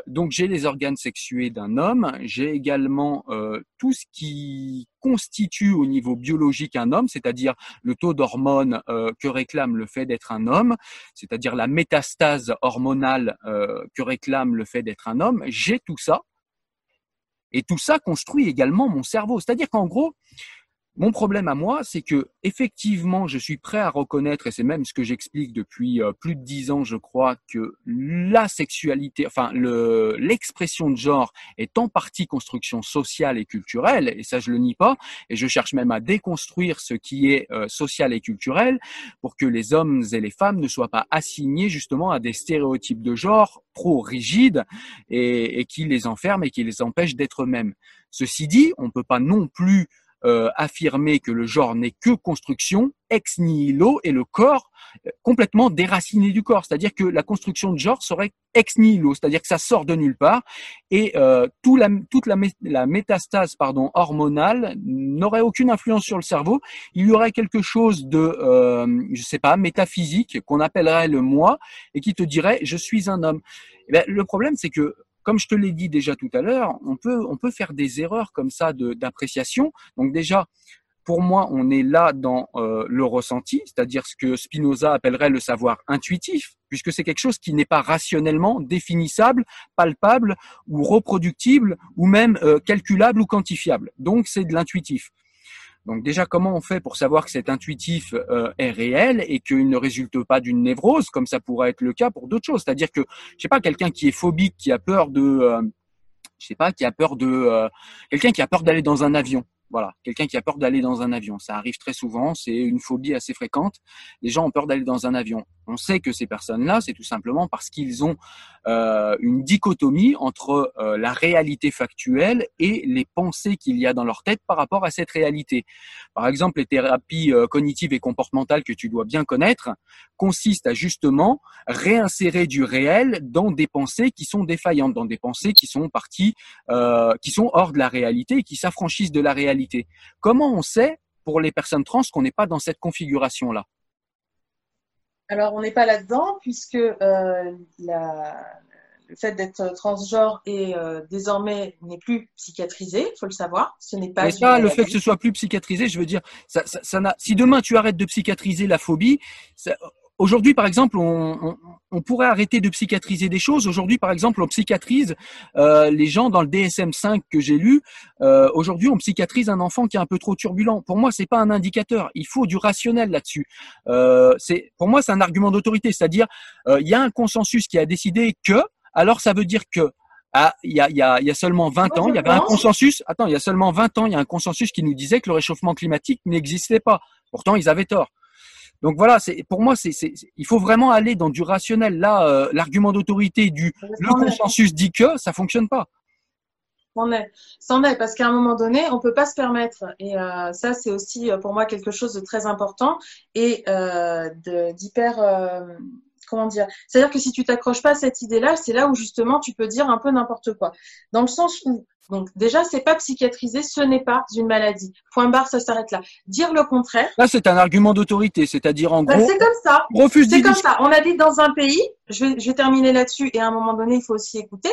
donc j'ai les organes sexués d'un homme. J'ai également tout ce qui constitue au niveau biologique un homme, c'est-à-dire le taux d'hormones euh, que réclame le fait d'être un homme, c'est-à-dire la métastase hormonale euh, que réclame le fait d'être un homme, j'ai tout ça. Et tout ça construit également mon cerveau. C'est-à-dire qu'en gros, mon problème à moi, c'est que effectivement, je suis prêt à reconnaître, et c'est même ce que j'explique depuis euh, plus de dix ans, je crois, que la sexualité, enfin le l'expression de genre est en partie construction sociale et culturelle, et ça je le nie pas, et je cherche même à déconstruire ce qui est euh, social et culturel pour que les hommes et les femmes ne soient pas assignés justement à des stéréotypes de genre trop rigides et, et qui les enferment et qui les empêchent d'être eux-mêmes. Ceci dit, on ne peut pas non plus euh, affirmer que le genre n'est que construction ex nihilo et le corps euh, complètement déraciné du corps. C'est-à-dire que la construction de genre serait ex nihilo, c'est-à-dire que ça sort de nulle part et euh, tout la, toute la, la, métastase pardon hormonale n'aurait aucune influence sur le cerveau. Il y aurait quelque chose de, euh, je sais pas, métaphysique qu'on appellerait le moi et qui te dirait je suis un homme. Eh bien, le problème c'est que comme je te l'ai dit déjà tout à l'heure, on peut, on peut faire des erreurs comme ça d'appréciation. Donc déjà, pour moi, on est là dans euh, le ressenti, c'est-à-dire ce que Spinoza appellerait le savoir intuitif, puisque c'est quelque chose qui n'est pas rationnellement définissable, palpable ou reproductible, ou même euh, calculable ou quantifiable. Donc c'est de l'intuitif. Donc déjà, comment on fait pour savoir que cet intuitif euh, est réel et qu'il ne résulte pas d'une névrose, comme ça pourrait être le cas pour d'autres choses? C'est-à-dire que, je sais pas, quelqu'un qui est phobique, qui a peur de, euh, je sais pas, qui a peur de, euh, quelqu'un qui a peur d'aller dans un avion. Voilà, quelqu'un qui a peur d'aller dans un avion. Ça arrive très souvent, c'est une phobie assez fréquente. Les gens ont peur d'aller dans un avion. On sait que ces personnes-là, c'est tout simplement parce qu'ils ont euh, une dichotomie entre euh, la réalité factuelle et les pensées qu'il y a dans leur tête par rapport à cette réalité. Par exemple, les thérapies euh, cognitives et comportementales que tu dois bien connaître consistent à justement réinsérer du réel dans des pensées qui sont défaillantes, dans des pensées qui sont parties, qui sont hors de la réalité et qui s'affranchissent de la réalité. Comment on sait pour les personnes trans qu'on n'est pas dans cette configuration-là? Alors, on n'est pas là-dedans puisque euh, le fait d'être transgenre est euh, désormais n'est plus psychiatrisé, il faut le savoir. Ce n'est pas. Mais ça, le fait que ce soit plus psychiatrisé, je veux dire, ça, ça, si demain tu arrêtes de psychiatriser la phobie, Aujourd'hui, par exemple, on, on, pourrait arrêter de psychiatriser des choses. Aujourd'hui, par exemple, on psychiatrise euh, les gens dans le DSM-5 que j'ai lu. Euh, Aujourd'hui, on psychiatrise un enfant qui est un peu trop turbulent. Pour moi, c'est pas un indicateur. Il faut du rationnel là-dessus. Euh, c'est pour moi, c'est un argument d'autorité, c'est-à-dire euh, il y a un consensus qui a décidé que. Alors, ça veut dire que ah, il y a, y, a, y a seulement 20 ans, il y avait un consensus. Attends, il y a seulement 20 ans, il y a un consensus qui nous disait que le réchauffement climatique n'existait pas. Pourtant, ils avaient tort. Donc voilà, c'est pour moi, c'est, il faut vraiment aller dans du rationnel. Là, euh, l'argument d'autorité du le consensus dit que ça fonctionne pas. C'en est, est, parce qu'à un moment donné, on peut pas se permettre. Et euh, ça, c'est aussi euh, pour moi quelque chose de très important et euh, d'hyper. Comment dire C'est-à-dire que si tu t'accroches pas à cette idée-là, c'est là où justement tu peux dire un peu n'importe quoi. Dans le sens où donc déjà, c'est pas psychiatrisé, ce n'est pas une maladie. Point barre, ça s'arrête là. Dire le contraire. Là, c'est un argument d'autorité, c'est-à-dire en bah, gros. c'est comme ça. C'est comme ça. On habite dans un pays. Je vais, je vais terminer là-dessus. Et à un moment donné, il faut aussi écouter.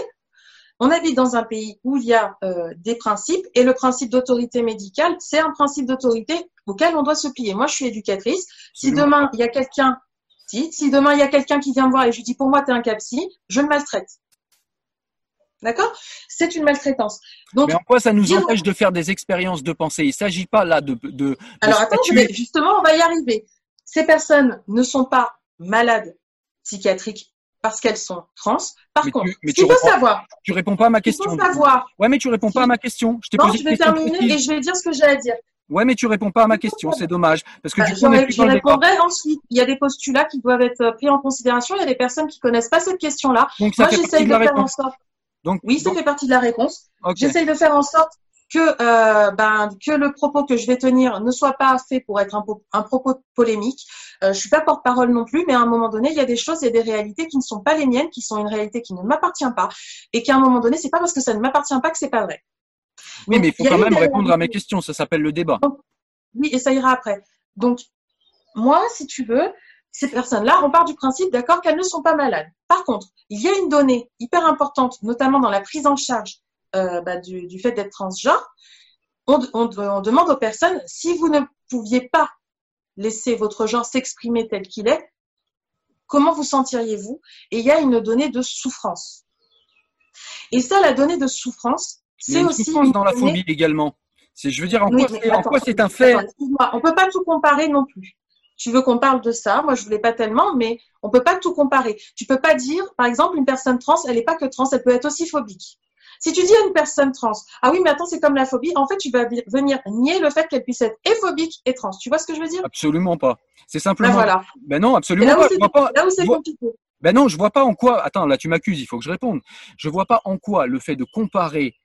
On habite dans un pays où il y a euh, des principes et le principe d'autorité médicale, c'est un principe d'autorité auquel on doit se plier. Moi, je suis éducatrice. Si demain il y a quelqu'un, si, si demain il y a quelqu'un qui vient me voir et je lui dis pour moi tu es un capsi, je le maltraite. D'accord? C'est une maltraitance. Donc, Mais en quoi ça nous empêche de faire des expériences de pensée? Il ne s'agit pas là de. de, Alors attends, justement, on va y arriver. Ces personnes ne sont pas malades psychiatriques parce qu'elles sont trans. Par contre, tu, faut savoir. Tu réponds pas à ma question. Il faut savoir. Ouais, mais tu réponds pas à ma question. Je t'ai posé je vais terminer et je vais dire ce que j'ai à dire. Ouais, mais tu réponds pas à ma question, c'est dommage. Parce que bah, du coup, je répondrai ensuite. Il y a des postulats qui doivent être pris en considération. Il y a des personnes qui connaissent pas cette question-là. Moi, j'essaye de faire en sorte. Donc, oui, ça fait partie de la réponse. J'essaye de faire en sorte que euh, ben que le propos que je vais tenir ne soit pas fait pour être un, un propos polémique. Euh, je suis pas porte-parole non plus, mais à un moment donné, il y a des choses, il y a des réalités qui ne sont pas les miennes, qui sont une réalité qui ne m'appartient pas, et qu'à un moment donné, c'est pas parce que ça ne m'appartient pas que c'est pas vrai. Oui, mais il faut quand même répondre à mes questions. Ça s'appelle le débat. Oui, et ça ira après. Donc, moi, si tu veux, ces personnes-là, on part du principe, d'accord, qu'elles ne sont pas malades. Par contre, il y a une donnée hyper importante, notamment dans la prise en charge euh, bah, du, fait d'être transgenre. On, demande aux personnes, si vous ne pouviez pas laisser votre genre s'exprimer tel qu'il est, comment vous sentiriez-vous? Et il y a une donnée de souffrance. Et ça, la donnée de souffrance, c'est aussi. Souffrance dans la phobie également. C'est, je veux dire, en quoi, c'est un fait? On peut pas tout comparer non plus tu veux qu'on parle de ça? Moi, je voulais pas tellement, mais on peut pas tout comparer. Tu peux pas dire, par exemple, une personne trans, elle n'est pas que trans, elle peut être aussi phobique. Si tu dis à une personne trans, ah oui, mais attends, c'est comme la phobie, en fait, tu vas venir nier le fait qu'elle puisse être et phobique et trans. Tu vois ce que je veux dire? Absolument pas. C'est simplement. Ben voilà. Ben non, absolument pas. Là où c'est compliqué. Ben non, je vois pas en quoi. Attends, là, tu m'accuses, il faut que je réponde. Je vois pas en quoi le fait de comparer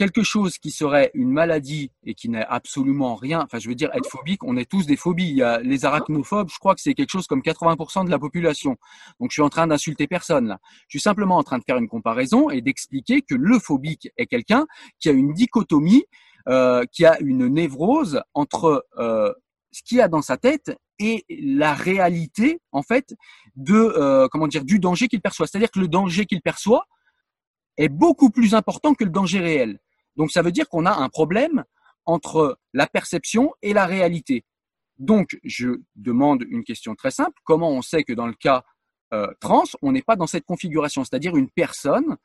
quelque chose qui serait une maladie et qui n'est absolument rien, enfin je veux dire être phobique, on est tous des phobies. Il y a les arachnophobes, je crois que c'est quelque chose comme 80% de la population. Donc je suis en train d'insulter personne là. Je suis simplement en train de faire une comparaison et d'expliquer que le phobique est quelqu'un qui a une dichotomie, euh, qui a une névrose entre euh, ce qu'il a dans sa tête et la réalité en fait de euh, comment dire du danger qu'il perçoit. C'est-à-dire que le danger qu'il perçoit est beaucoup plus important que le danger réel. Donc ça veut dire qu'on a un problème entre la perception et la réalité. Donc je demande une question très simple, comment on sait que dans le cas euh, trans, on n'est pas dans cette configuration, c'est-à-dire une personne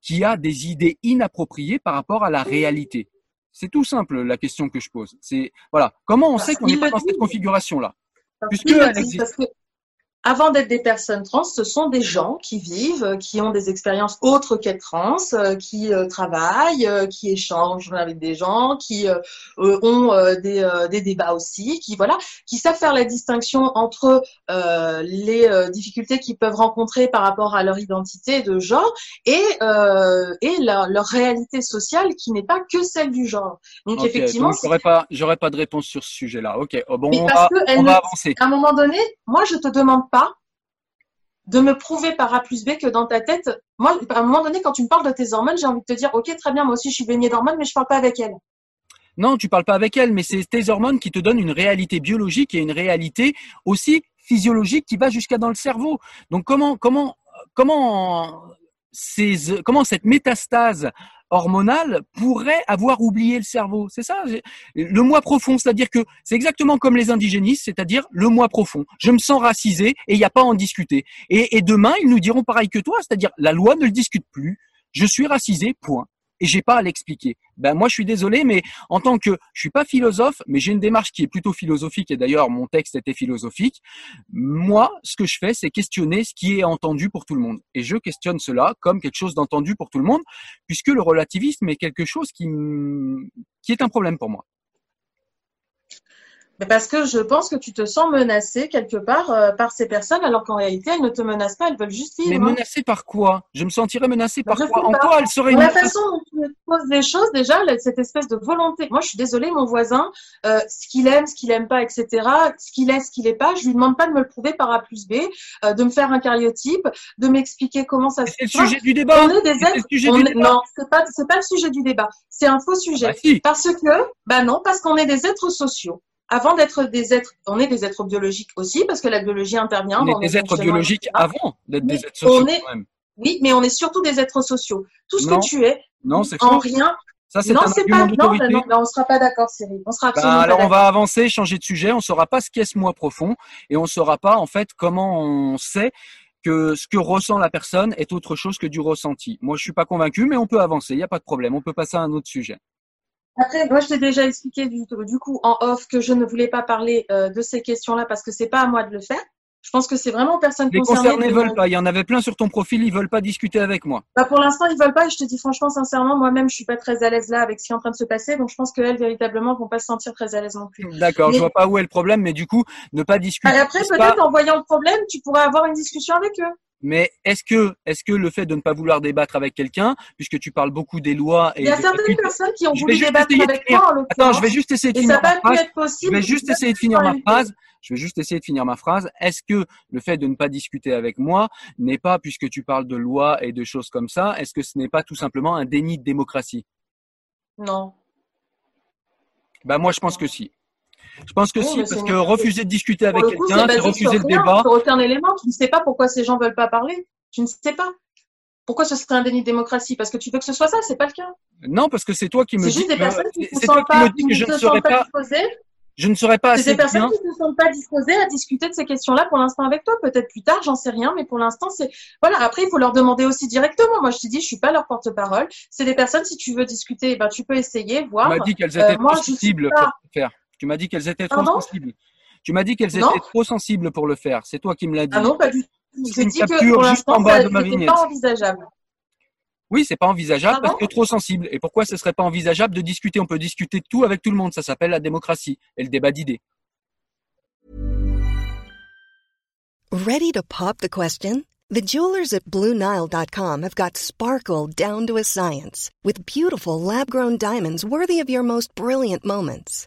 qui a des idées inappropriées par rapport à la réalité. C'est tout simple la question que je pose. C'est voilà, comment on sait qu'on n'est pas dans cette configuration-là? Puisque avant d'être des personnes trans, ce sont des gens qui vivent, euh, qui ont des expériences autres qu'être trans, euh, qui euh, travaillent, qui échangent avec des gens, qui ont des, des, débats aussi, qui voilà, qui savent faire la distinction entre les difficultés qu'ils peuvent rencontrer par rapport à leur identité de genre et, et leur réalité sociale qui n'est pas que celle du genre. Donc effectivement, j'aurais pas, j'aurais pas de réponse sur ce sujet-là. Ok, oh, bon, on va, on va avancer. À un moment donné, moi je te demande pas de me prouver par A plus B que dans ta tête, moi, à un moment donné, quand tu me parles de tes hormones, j'ai envie de te dire, ok, très bien, moi aussi, je suis baignée d'hormones, mais je parle pas avec elles. Non, tu parles pas avec elles, mais c'est tes hormones qui te donnent une réalité biologique et une réalité aussi physiologique qui va jusqu'à dans le cerveau. Donc comment comment comment comment cette métastase hormonale pourrait avoir oublié le cerveau. C'est ça, le moi profond, c'est-à-dire que c'est exactement comme les indigénistes, c'est-à-dire le moi profond. Je me sens racisé et il n'y a pas à en discuter. Et, et demain, ils nous diront pareil que toi, c'est-à-dire la loi ne le discute plus. Je suis racisé, point et j'ai pas à l'expliquer. Ben moi je suis désolé, mais en tant que je suis pas philosophe, mais j'ai une démarche qui est plutôt philosophique et d'ailleurs mon texte était philosophique. Moi, ce que je fais, c'est questionner ce qui est entendu pour tout le monde et je questionne cela comme quelque chose d'entendu pour tout le monde, puisque le relativisme est quelque chose qui qui est un problème pour moi parce que je pense que tu te sens menacé quelque part euh, par ces personnes, alors qu'en réalité, elles ne te menacent pas, elles veulent juste vivre. Mais hein. menacé par quoi? Je me sentirais menacé par quoi? En quoi elles seraient La façon dont tu poses les choses, déjà, cette espèce de volonté. Moi, je suis désolée, mon voisin, euh, ce qu'il aime, ce qu'il aime pas, etc., ce qu'il est, ce qu'il est pas, je lui demande pas de me le prouver par A plus B, euh, de me faire un cariotype, de m'expliquer comment ça se passe. C'est le sujet du débat. On est des êtres. Non, c'est pas, c'est pas le sujet du débat. C'est un faux sujet. Bah, si. Parce que, bah non, parce qu'on est des êtres sociaux avant d'être des êtres, on est des êtres biologiques aussi, parce que la biologie intervient. On est des êtres biologiques avant d'être des êtres sociaux. Oui, mais on est surtout des êtres sociaux. Tout ce que tu es, non, c'est en rien. Ça, c'est d'autorité. Non, non, on sera pas d'accord, Cyril. On sera bah, absolument alors, on va avancer, changer de sujet. On saura pas ce qu'est ce moi profond, et on saura pas en fait comment on sait que ce que ressent la personne est autre chose que du ressenti. Moi, je suis pas convaincu, mais on peut avancer. Il n'y a pas de problème. On peut passer à un autre sujet. Après, moi, je t'ai déjà expliqué du, du, coup en off que je ne voulais pas parler euh, de ces questions-là parce que c'est pas à moi de le faire. Je pense que c'est vraiment aux personnes Les concernées. Les concernés veulent pas. Il y en avait plein sur ton profil, ils veulent pas discuter avec moi. Bah pour l'instant, ils veulent pas. Et je te dis franchement, sincèrement, moi-même, je suis pas très à l'aise là avec ce qui est en train de se passer. Donc, je pense qu'elles, véritablement, vont pas se sentir très à l'aise non plus. D'accord. Je vois pas où est le problème, mais du coup, ne pas discuter. après, peut-être en voyant le problème, tu pourrais avoir une discussion avec eux. Mais est-ce que, est-ce que le fait de ne pas vouloir débattre avec quelqu'un, puisque tu parles beaucoup des lois et Il y a certaines personnes qui ont voulu débattre avec finir. moi, en Attends, je vais juste essayer de Et finir ma phrase. être possible. Je vais juste essayer de finir ma phrase. Je vais juste essayer de finir ma phrase. Est-ce que le fait de ne pas discuter avec moi n'est pas, puisque tu parles de loi et de choses comme ça, est-ce que ce n'est pas tout simplement un déni de démocratie? Non. Bah moi, je pense que si. Je pense que Oui, si, parce c'est que refuser de discuter avec quelqu'un, c'est c'est refuser le rien, débat. sur aucun élément. Tu ne sais pas pourquoi ces gens veulent pas parler. Tu ne sais pas. Pourquoi ce serait un déni de démocratie? Parce que tu veux que ce soit ça, c'est pas le cas. Non, parce que c'est toi qui me C'est dis juste des que, personnes qui c'est ne c'est qui que je se serais sentent pas pas, disposées. je ne serais pas C'est assez des personnes bien. qui ne sont pas disposées à discuter de ces questions-là pour l'instant avec toi. Peut-être plus tard, j'en sais rien, mais pour l'instant, c'est voilà. Après, il faut leur demander aussi directement. Moi, je te dis, je suis pas leur porte-parole. C'est des personnes. Si tu veux discuter, ben tu peux essayer, voir. m'as dit qu'elles Euh, étaient moi, suis sensibles pas- pour faire. Tu m'as dit qu'elles étaient trop Pardon? sensibles. Tu m'as dit qu'elles étaient trop sensibles pour le faire. C'est toi qui me l'as dit. Ah non, pas du tout. C'est J'ai une dit que pour juste en l'instant, bas ça de ma n'était vignette. pas envisageable. Oui, c'est pas envisageable Pardon? parce que trop sensible. Et pourquoi ce serait pas envisageable de discuter? On peut discuter de tout avec tout le monde. Ça s'appelle la démocratie et le débat d'idées. Ready to pop the question? The jewelers at BlueNile.com have got sparkle down to a science with beautiful lab grown diamonds worthy of your most brilliant moments.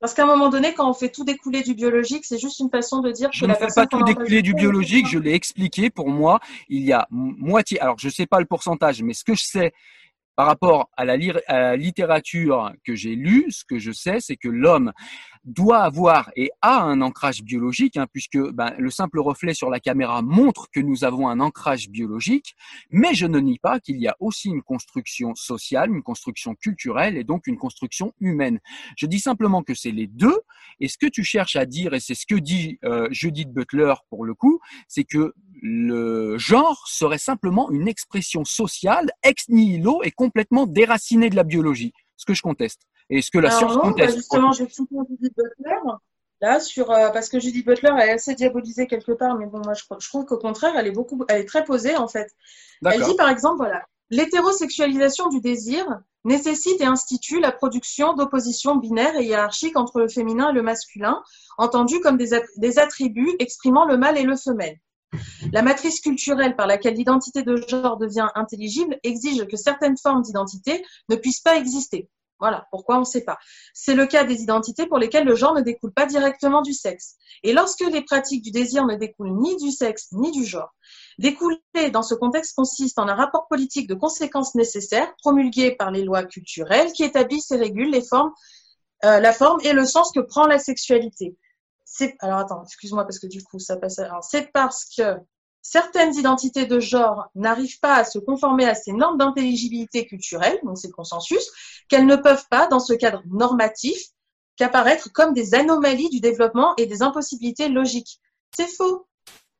Parce qu'à un moment donné, quand on fait tout découler du biologique, c'est juste une façon de dire Je que ne la fais personne pas tout découler du biologique, je l'ai expliqué. Pour moi, il y a moitié. Alors, je sais pas le pourcentage, mais ce que je sais par rapport à la, littérature que j'ai lue, ce que je sais, c'est que l'homme doit avoir et a un ancrage biologique, hein, puisque ben, le simple reflet sur la caméra montre que nous avons un ancrage biologique, mais je ne nie pas qu'il y a aussi une construction sociale, une construction culturelle et donc une construction humaine. Je dis simplement que c'est les deux, et ce que tu cherches à dire, et c'est ce que dit euh, Judith Butler pour le coup, c'est que le genre serait simplement une expression sociale ex nihilo et complètement déracinée de la biologie, ce que je conteste. Et ce que la Alors science non, bah justement, je vais citer Judith Butler. Là, sur, euh, parce que Judith Butler elle est assez diabolisée quelque part, mais bon, moi, je, je trouve qu'au contraire, elle est beaucoup, elle est très posée, en fait. Elle dit, par exemple, voilà, l'hétérosexualisation du désir nécessite et institue la production d'oppositions binaires et hiérarchiques entre le féminin et le masculin, entendues comme des attributs exprimant le mâle et le femelle. La matrice culturelle par laquelle l'identité de genre devient intelligible exige que certaines formes d'identité ne puissent pas exister. Voilà, pourquoi on ne sait pas. C'est le cas des identités pour lesquelles le genre ne découle pas directement du sexe. Et lorsque les pratiques du désir ne découlent ni du sexe ni du genre, découler dans ce contexte consiste en un rapport politique de conséquences nécessaires promulgué par les lois culturelles qui établissent et régulent euh, la forme et le sens que prend la sexualité. C'est alors attends, excuse-moi parce que du coup ça passe. Alors c'est parce que certaines identités de genre n'arrivent pas à se conformer à ces normes d'intelligibilité culturelle, donc c'est le consensus, qu'elles ne peuvent pas, dans ce cadre normatif, qu'apparaître comme des anomalies du développement et des impossibilités logiques. C'est faux.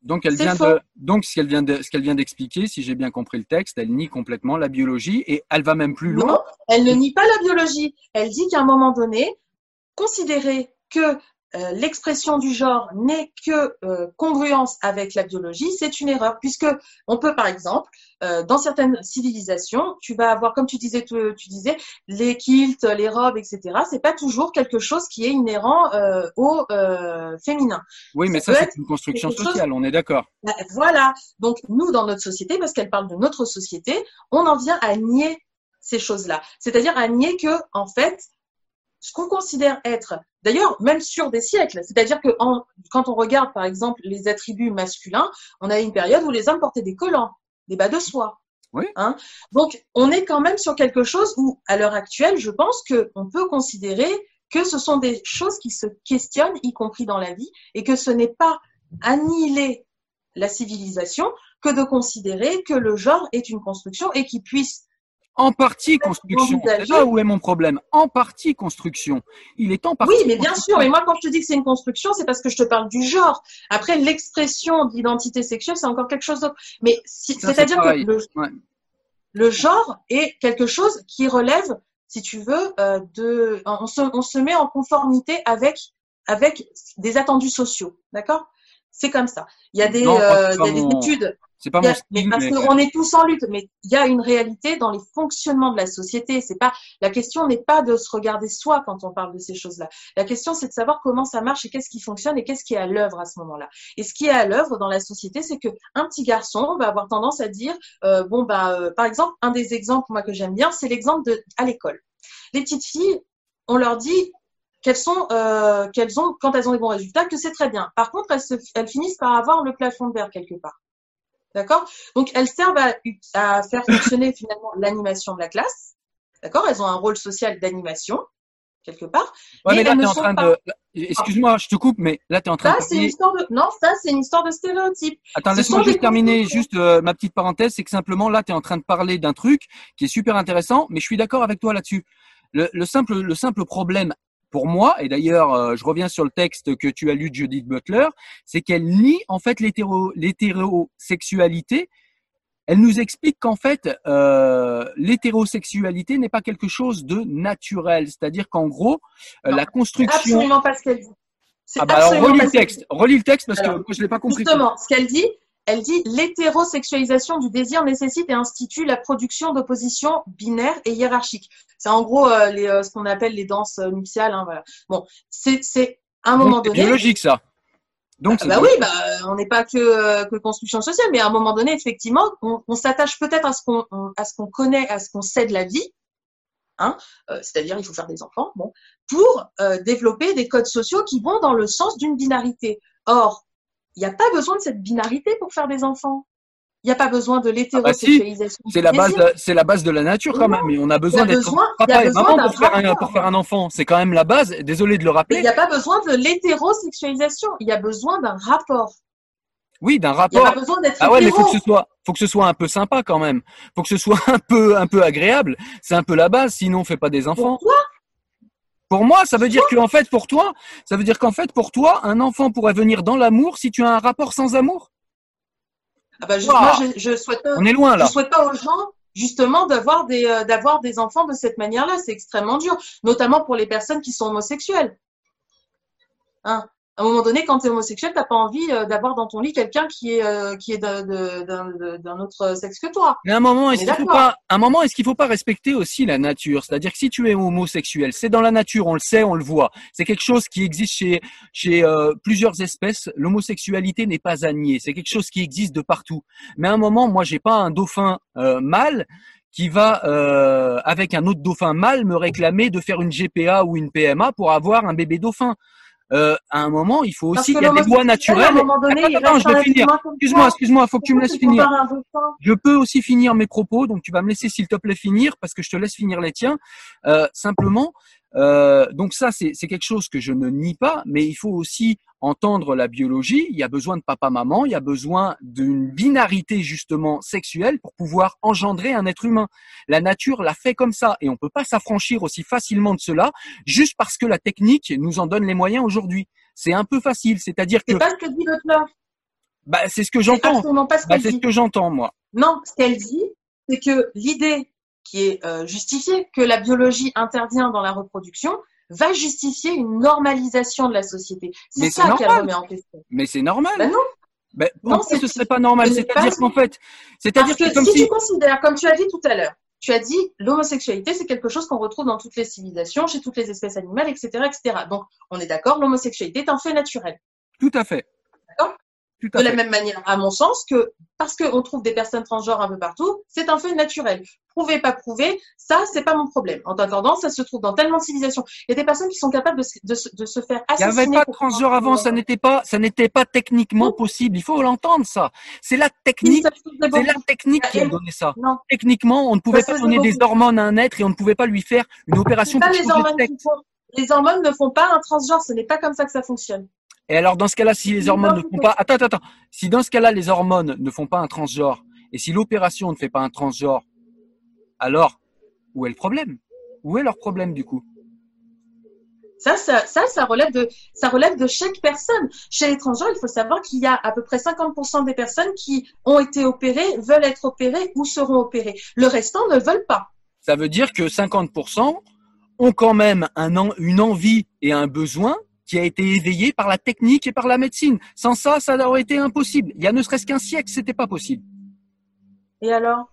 Donc, elle C'est vient faux. de, donc ce qu'elle vient de, ce qu'elle vient d'expliquer, si j'ai bien compris le texte, elle nie complètement la biologie et elle va même plus loin. Non, elle ne nie pas la biologie. Elle dit qu'à un moment donné, considérer que euh, l'expression du genre n'est que euh, congruence avec la biologie, c'est une erreur, puisque on peut, par exemple, euh, dans certaines civilisations, tu vas avoir, comme tu disais, tu, tu disais, les kilts, les robes, etc. C'est pas toujours quelque chose qui est inhérent euh, au euh, féminin. Oui, mais Ça c'est une construction chose- sociale, on est d'accord. Ben, Voilà. Donc, nous, dans notre société, parce qu'elle parle de notre société, on en vient à nier ces choses-là. C'est-à-dire à nier que, en fait, ce qu'on considère être, d'ailleurs, même sur des siècles, c'est-à-dire que en- quand on regarde, par exemple, les attributs masculins, on a une période où les hommes portaient des collants, des bas de soie. Oui. Hein? Donc, on est quand même sur quelque chose où, à l'heure actuelle, je pense qu'on peut considérer que ce sont des choses qui se questionnent, y compris dans la vie, et que ce n'est pas annihiler la civilisation que de considérer que le genre est une construction et qu'il puisse En partie construction. C'est là où est mon problème. En partie construction. Il est en partie. Oui, mais bien sûr. Mais moi, quand je te dis que c'est une construction, c'est parce que je te parle du genre. Après, l'expression d'identité sexuelle, c'est encore quelque chose d'autre. Mais si- c'est-à-dire que pareil. le, Ouais. le genre est quelque chose qui relève, si tu veux, euh, de, on se, on se met en conformité avec, avec des attendus sociaux. D'accord? C'est comme ça. Il y a des, Non, euh, c'est pas il y a des mon- études C'est pas a- mon mais style, parce mais- qu'on est tous en lutte, mais il y a une réalité dans les fonctionnements de la société. C'est pas la question n'est pas de se regarder soi quand on parle de ces choses-là. La question c'est de savoir comment ça marche et qu'est-ce qui fonctionne et qu'est-ce qui est à l'œuvre à ce moment-là. Et ce qui est à l'œuvre dans la société, c'est que un petit garçon va avoir tendance à dire euh, bon bah euh, par exemple un des exemples moi que j'aime bien, c'est l'exemple de à l'école. Les petites filles, on leur dit qu'elles sont euh, qu'elles ont quand elles ont des bons résultats que c'est très bien. Par contre, elles, se, elles finissent par avoir le plafond de verre quelque part. D'accord? Donc, elles servent à, à faire fonctionner finalement l'animation de la classe. D'accord? Elles ont un rôle social d'animation, quelque part. Ouais, mais mais là, ne en train pas- de. Excuse-moi, je te coupe, mais là, t'es en train Ça, de. c'est une histoire de. Non, ça, c'est une histoire de stéréotype. Attends, laisse-moi juste terminer juste euh, ma petite parenthèse, c'est que simplement là, tu es en train de parler d'un truc qui est super intéressant, mais je suis d'accord avec toi là-dessus. Le, le simple, le simple problème pour moi, et d'ailleurs, euh, je reviens sur le texte que tu as lu de Judith Butler, c'est qu'elle nie en fait l'hétéro- l'hétérosexualité. Elle nous explique qu'en fait, euh, l'hétérosexualité n'est pas quelque chose de naturel, c'est-à-dire qu'en gros, euh, Non, la construction. Absolument pas ce qu'elle dit. Ah bah alors relis le texte, relis le texte parce Alors, que moi je l'ai pas compris. Justement, ce qu'elle dit, elle dit l'hétérosexualisation du désir nécessite et institue la production d'oppositions binaires et hiérarchiques. C'est en gros euh, les, euh, ce qu'on appelle les danses euh, nuptiales. Hein, voilà. Bon, c'est à un moment Donc, c'est donné. biologique ça. Donc Ah bah oui, bah, on n'est pas que, euh, que construction sociale, mais à un moment donné, effectivement, on, on s'attache peut-être à ce qu'on on- à ce qu'on connaît, à ce qu'on sait de la vie, hein, euh, c'est-à-dire il faut faire des enfants, bon, pour euh, développer des codes sociaux qui vont dans le sens d'une binarité. Or, il n'y a pas besoin de cette binarité pour faire des enfants. Il n'y a pas besoin de bah si, l'hétérosexualisation. C'est la base, c'est la base de la nature quand même. Et on a besoin Il d'être il papa et maman pour faire un rapport. pour faire un enfant. C'est quand même la base. Désolé de le Mais rappeler. il n'y a pas besoin de l'hétérosexualisation. Il y a besoin d'un rapport. Oui, d'un Il n'y a rapport. pas besoin d'être Ah ouais, mais faut que ce soit, faut que ce soit un peu sympa quand même. Faut que ce soit un peu, un peu agréable. C'est un peu la base. Sinon, on fait pas des enfants. Pour toi, Pour moi, ça veut dire qu'en fait, pour toi, ça veut dire qu'en fait, pour toi, un enfant pourrait venir dans l'amour si tu as un rapport sans amour. ah bah, je, moi, je, je souhaite pas- On est loin Je là. souhaite pas aux gens justement d'avoir des euh, d'avoir des enfants de cette manière-là. C'est extrêmement dur, notamment pour les personnes qui sont homosexuelles. Hein à un moment donné, quand tu es homosexuel, t'as pas envie euh, d'avoir dans ton lit quelqu'un qui est euh, qui est d'un autre sexe que toi. Mais à un moment, est-ce est qu'il faut pas, à un moment, est-ce qu'il faut pas respecter aussi la nature? C'est-à-dire que si tu es homosexuel, c'est dans la nature, on le sait, on le voit. C'est quelque chose qui existe chez chez euh, plusieurs espèces. L'homosexualité n'est pas à nier. C'est quelque chose qui existe de partout. Mais à un moment, moi, j'ai pas un dauphin euh, mâle qui va euh, avec un autre dauphin mâle me réclamer de faire une GPA ou une PMA pour avoir un bébé dauphin. Euh, à un moment, il faut aussi, que il y a des un naturelles. donné, Attends, attends, je vais finir. Excuse-moi, excuse-moi, faut que tu me laisses finir. Je peux aussi finir mes propos, donc tu vas me laisser s'il te plaît finir parce que je te laisse finir les tiens. Euh, simplement, euh, donc ça c'est quelque chose que je ne nie pas, mais il faut aussi entendre la biologie. Il y a besoin de papa-maman, il y a besoin d'une binarité justement sexuelle pour pouvoir engendrer un être humain. La nature l'a fait comme ça et on peut pas s'affranchir aussi facilement de cela juste parce que la technique nous en donne les moyens aujourd'hui. C'est un peu facile, c'est-à-dire que C'est pas ce que dit Butler. bah, c'est ce que C'est j'entends. absolument pas ce Bah, c'est ce que j'entends moi. Non, ce qu'elle dit, c'est que l'idée qui est euh, justifiée, que la biologie intervient dans la reproduction, va justifier une normalisation de la société. C'est ça qu'elle remet en question. Mais c'est normal. Ben non. Ben, Non, ce serait pas normal? C'est-à-dire qu'en fait, c'est-à-dire que que comme si, si, tu considères, comme tu as dit tout à l'heure, tu as dit l'homosexualité, c'est quelque chose qu'on retrouve dans toutes les civilisations, chez toutes les espèces animales, etc., etc. Donc, on est d'accord, l'homosexualité est un fait naturel. tout à fait. D'accord? De la même manière, à mon sens, que parce qu'on trouve des personnes transgenres un peu partout, c'est un fait naturel. Prouvé, pas prouvé, ça, c'est pas mon problème. En attendant, ça se trouve dans tellement de civilisations. Il y a des personnes qui sont capables de, se- de, se- de se faire Il n'y assassiner. avait pas de transgenre avant, ça n'était pas, ça n'était pas techniquement Non. possible. Il faut l'entendre, ça. C'est la technique, c'est la technique qui a donné ça. Non, Techniquement, on ne pouvait pas donner des hormones à un être et on ne pouvait pas lui faire une opération pour hormones font. Les hormones ne font pas un transgenre. Ce n'est pas comme ça que ça fonctionne. Et alors, dans ce cas-là, si les hormones ne font pas- attends, attends, attends. Si dans ce cas-là, les hormones ne font pas un transgenre, et si l'opération ne fait pas un transgenre, alors, où est le problème? Où est leur problème, du coup? Ça, ça, ça, ça relève de, ça relève de chaque personne. Chez les transgenres, il faut savoir qu'il y a à peu près 50% des personnes qui ont été opérées, veulent être opérées ou seront opérées. Le restant ne veulent pas. Ça veut dire que 50% ont quand même un une envie et un besoin qui a été éveillé par la technique et par la médecine. Sans ça, ça aurait été impossible. Il y a ne serait-ce qu'un siècle, c'était pas possible. Et alors?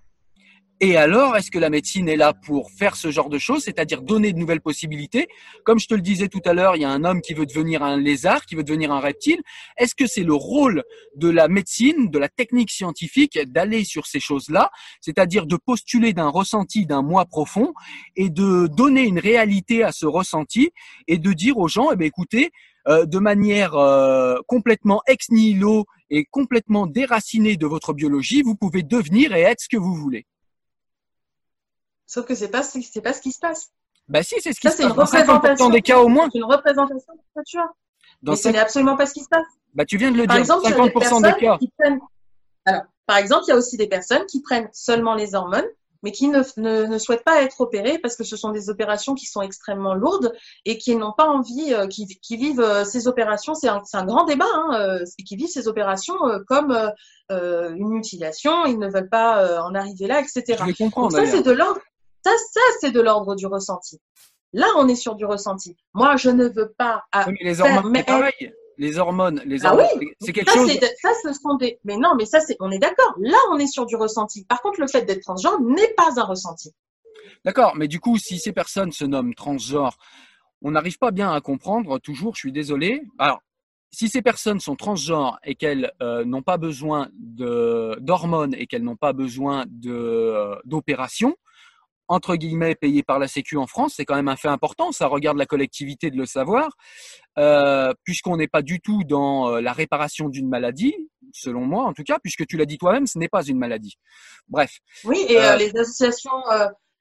Et alors, est-ce que la médecine est là pour faire ce genre de choses, c'est-à-dire donner de nouvelles possibilités? Comme je te le disais tout à l'heure, il y a un homme qui veut devenir un lézard, qui veut devenir un reptile. Est-ce que c'est le rôle de la médecine, de la technique scientifique, d'aller sur ces choses-là, c'est-à-dire de postuler d'un ressenti d'un moi profond et de donner une réalité à ce ressenti et de dire aux gens, eh bien, écoutez, euh, de manière euh, complètement ex nihilo et complètement déracinée de votre biologie, vous pouvez devenir et être ce que vous voulez. Sauf que c'est pas, c'est pas ce qui se passe. Bah si, c'est ce qui Ça, se c'est une passe. Dans 50% représentation. des cas au moins. C'est une représentation de la nature. Dans Mais ce n'est absolument pas ce qui se passe. Bah tu viens de le Par dire. exemple, il y a des 50% personnes des cas. prennent. Alors, par exemple, il y a aussi des personnes qui prennent seulement les hormones, mais qui ne, ne, ne souhaitent pas être opérées parce que ce sont des opérations qui sont extrêmement lourdes et qui n'ont pas envie, euh, qui, qui vivent euh, ces opérations. C'est un, un grand débat, hein, euh, qui vivent ces opérations comme euh, euh, une mutilation. Ils ne veulent pas euh, en arriver là, etc. Je comprends Donc ça, c'est de l'ordre. Ça, ça, c'est de l'ordre du ressenti. Là, on est sur du ressenti. Moi, je ne veux pas. à- Oui, mais les hormones, c'est pareil. Les hormones, les Ah hormones, oui, c'est quelque ça, chose. ça, ce sont des. Mais non, mais ça, c'est. On est d'accord. Là, on est sur du ressenti. Par contre, le fait d'être transgenre n'est pas un ressenti. D'accord, mais du coup, si ces personnes se nomment transgenres, on n'arrive pas bien à comprendre toujours, je suis désolé. Alors, si ces personnes sont transgenres et qu'elles euh, n'ont pas besoin d'hormones et qu'elles n'ont pas besoin euh, d'opérations, entre guillemets payées par la Sécu en France, c'est quand même un fait important. Ça regarde la collectivité de le savoir, euh, puisqu'on n'est pas du tout dans euh, la réparation d'une maladie, selon moi en tout cas, puisque tu l'as dit toi-même, ce n'est pas une maladie. Bref, Oui, et Euh, euh, les associations,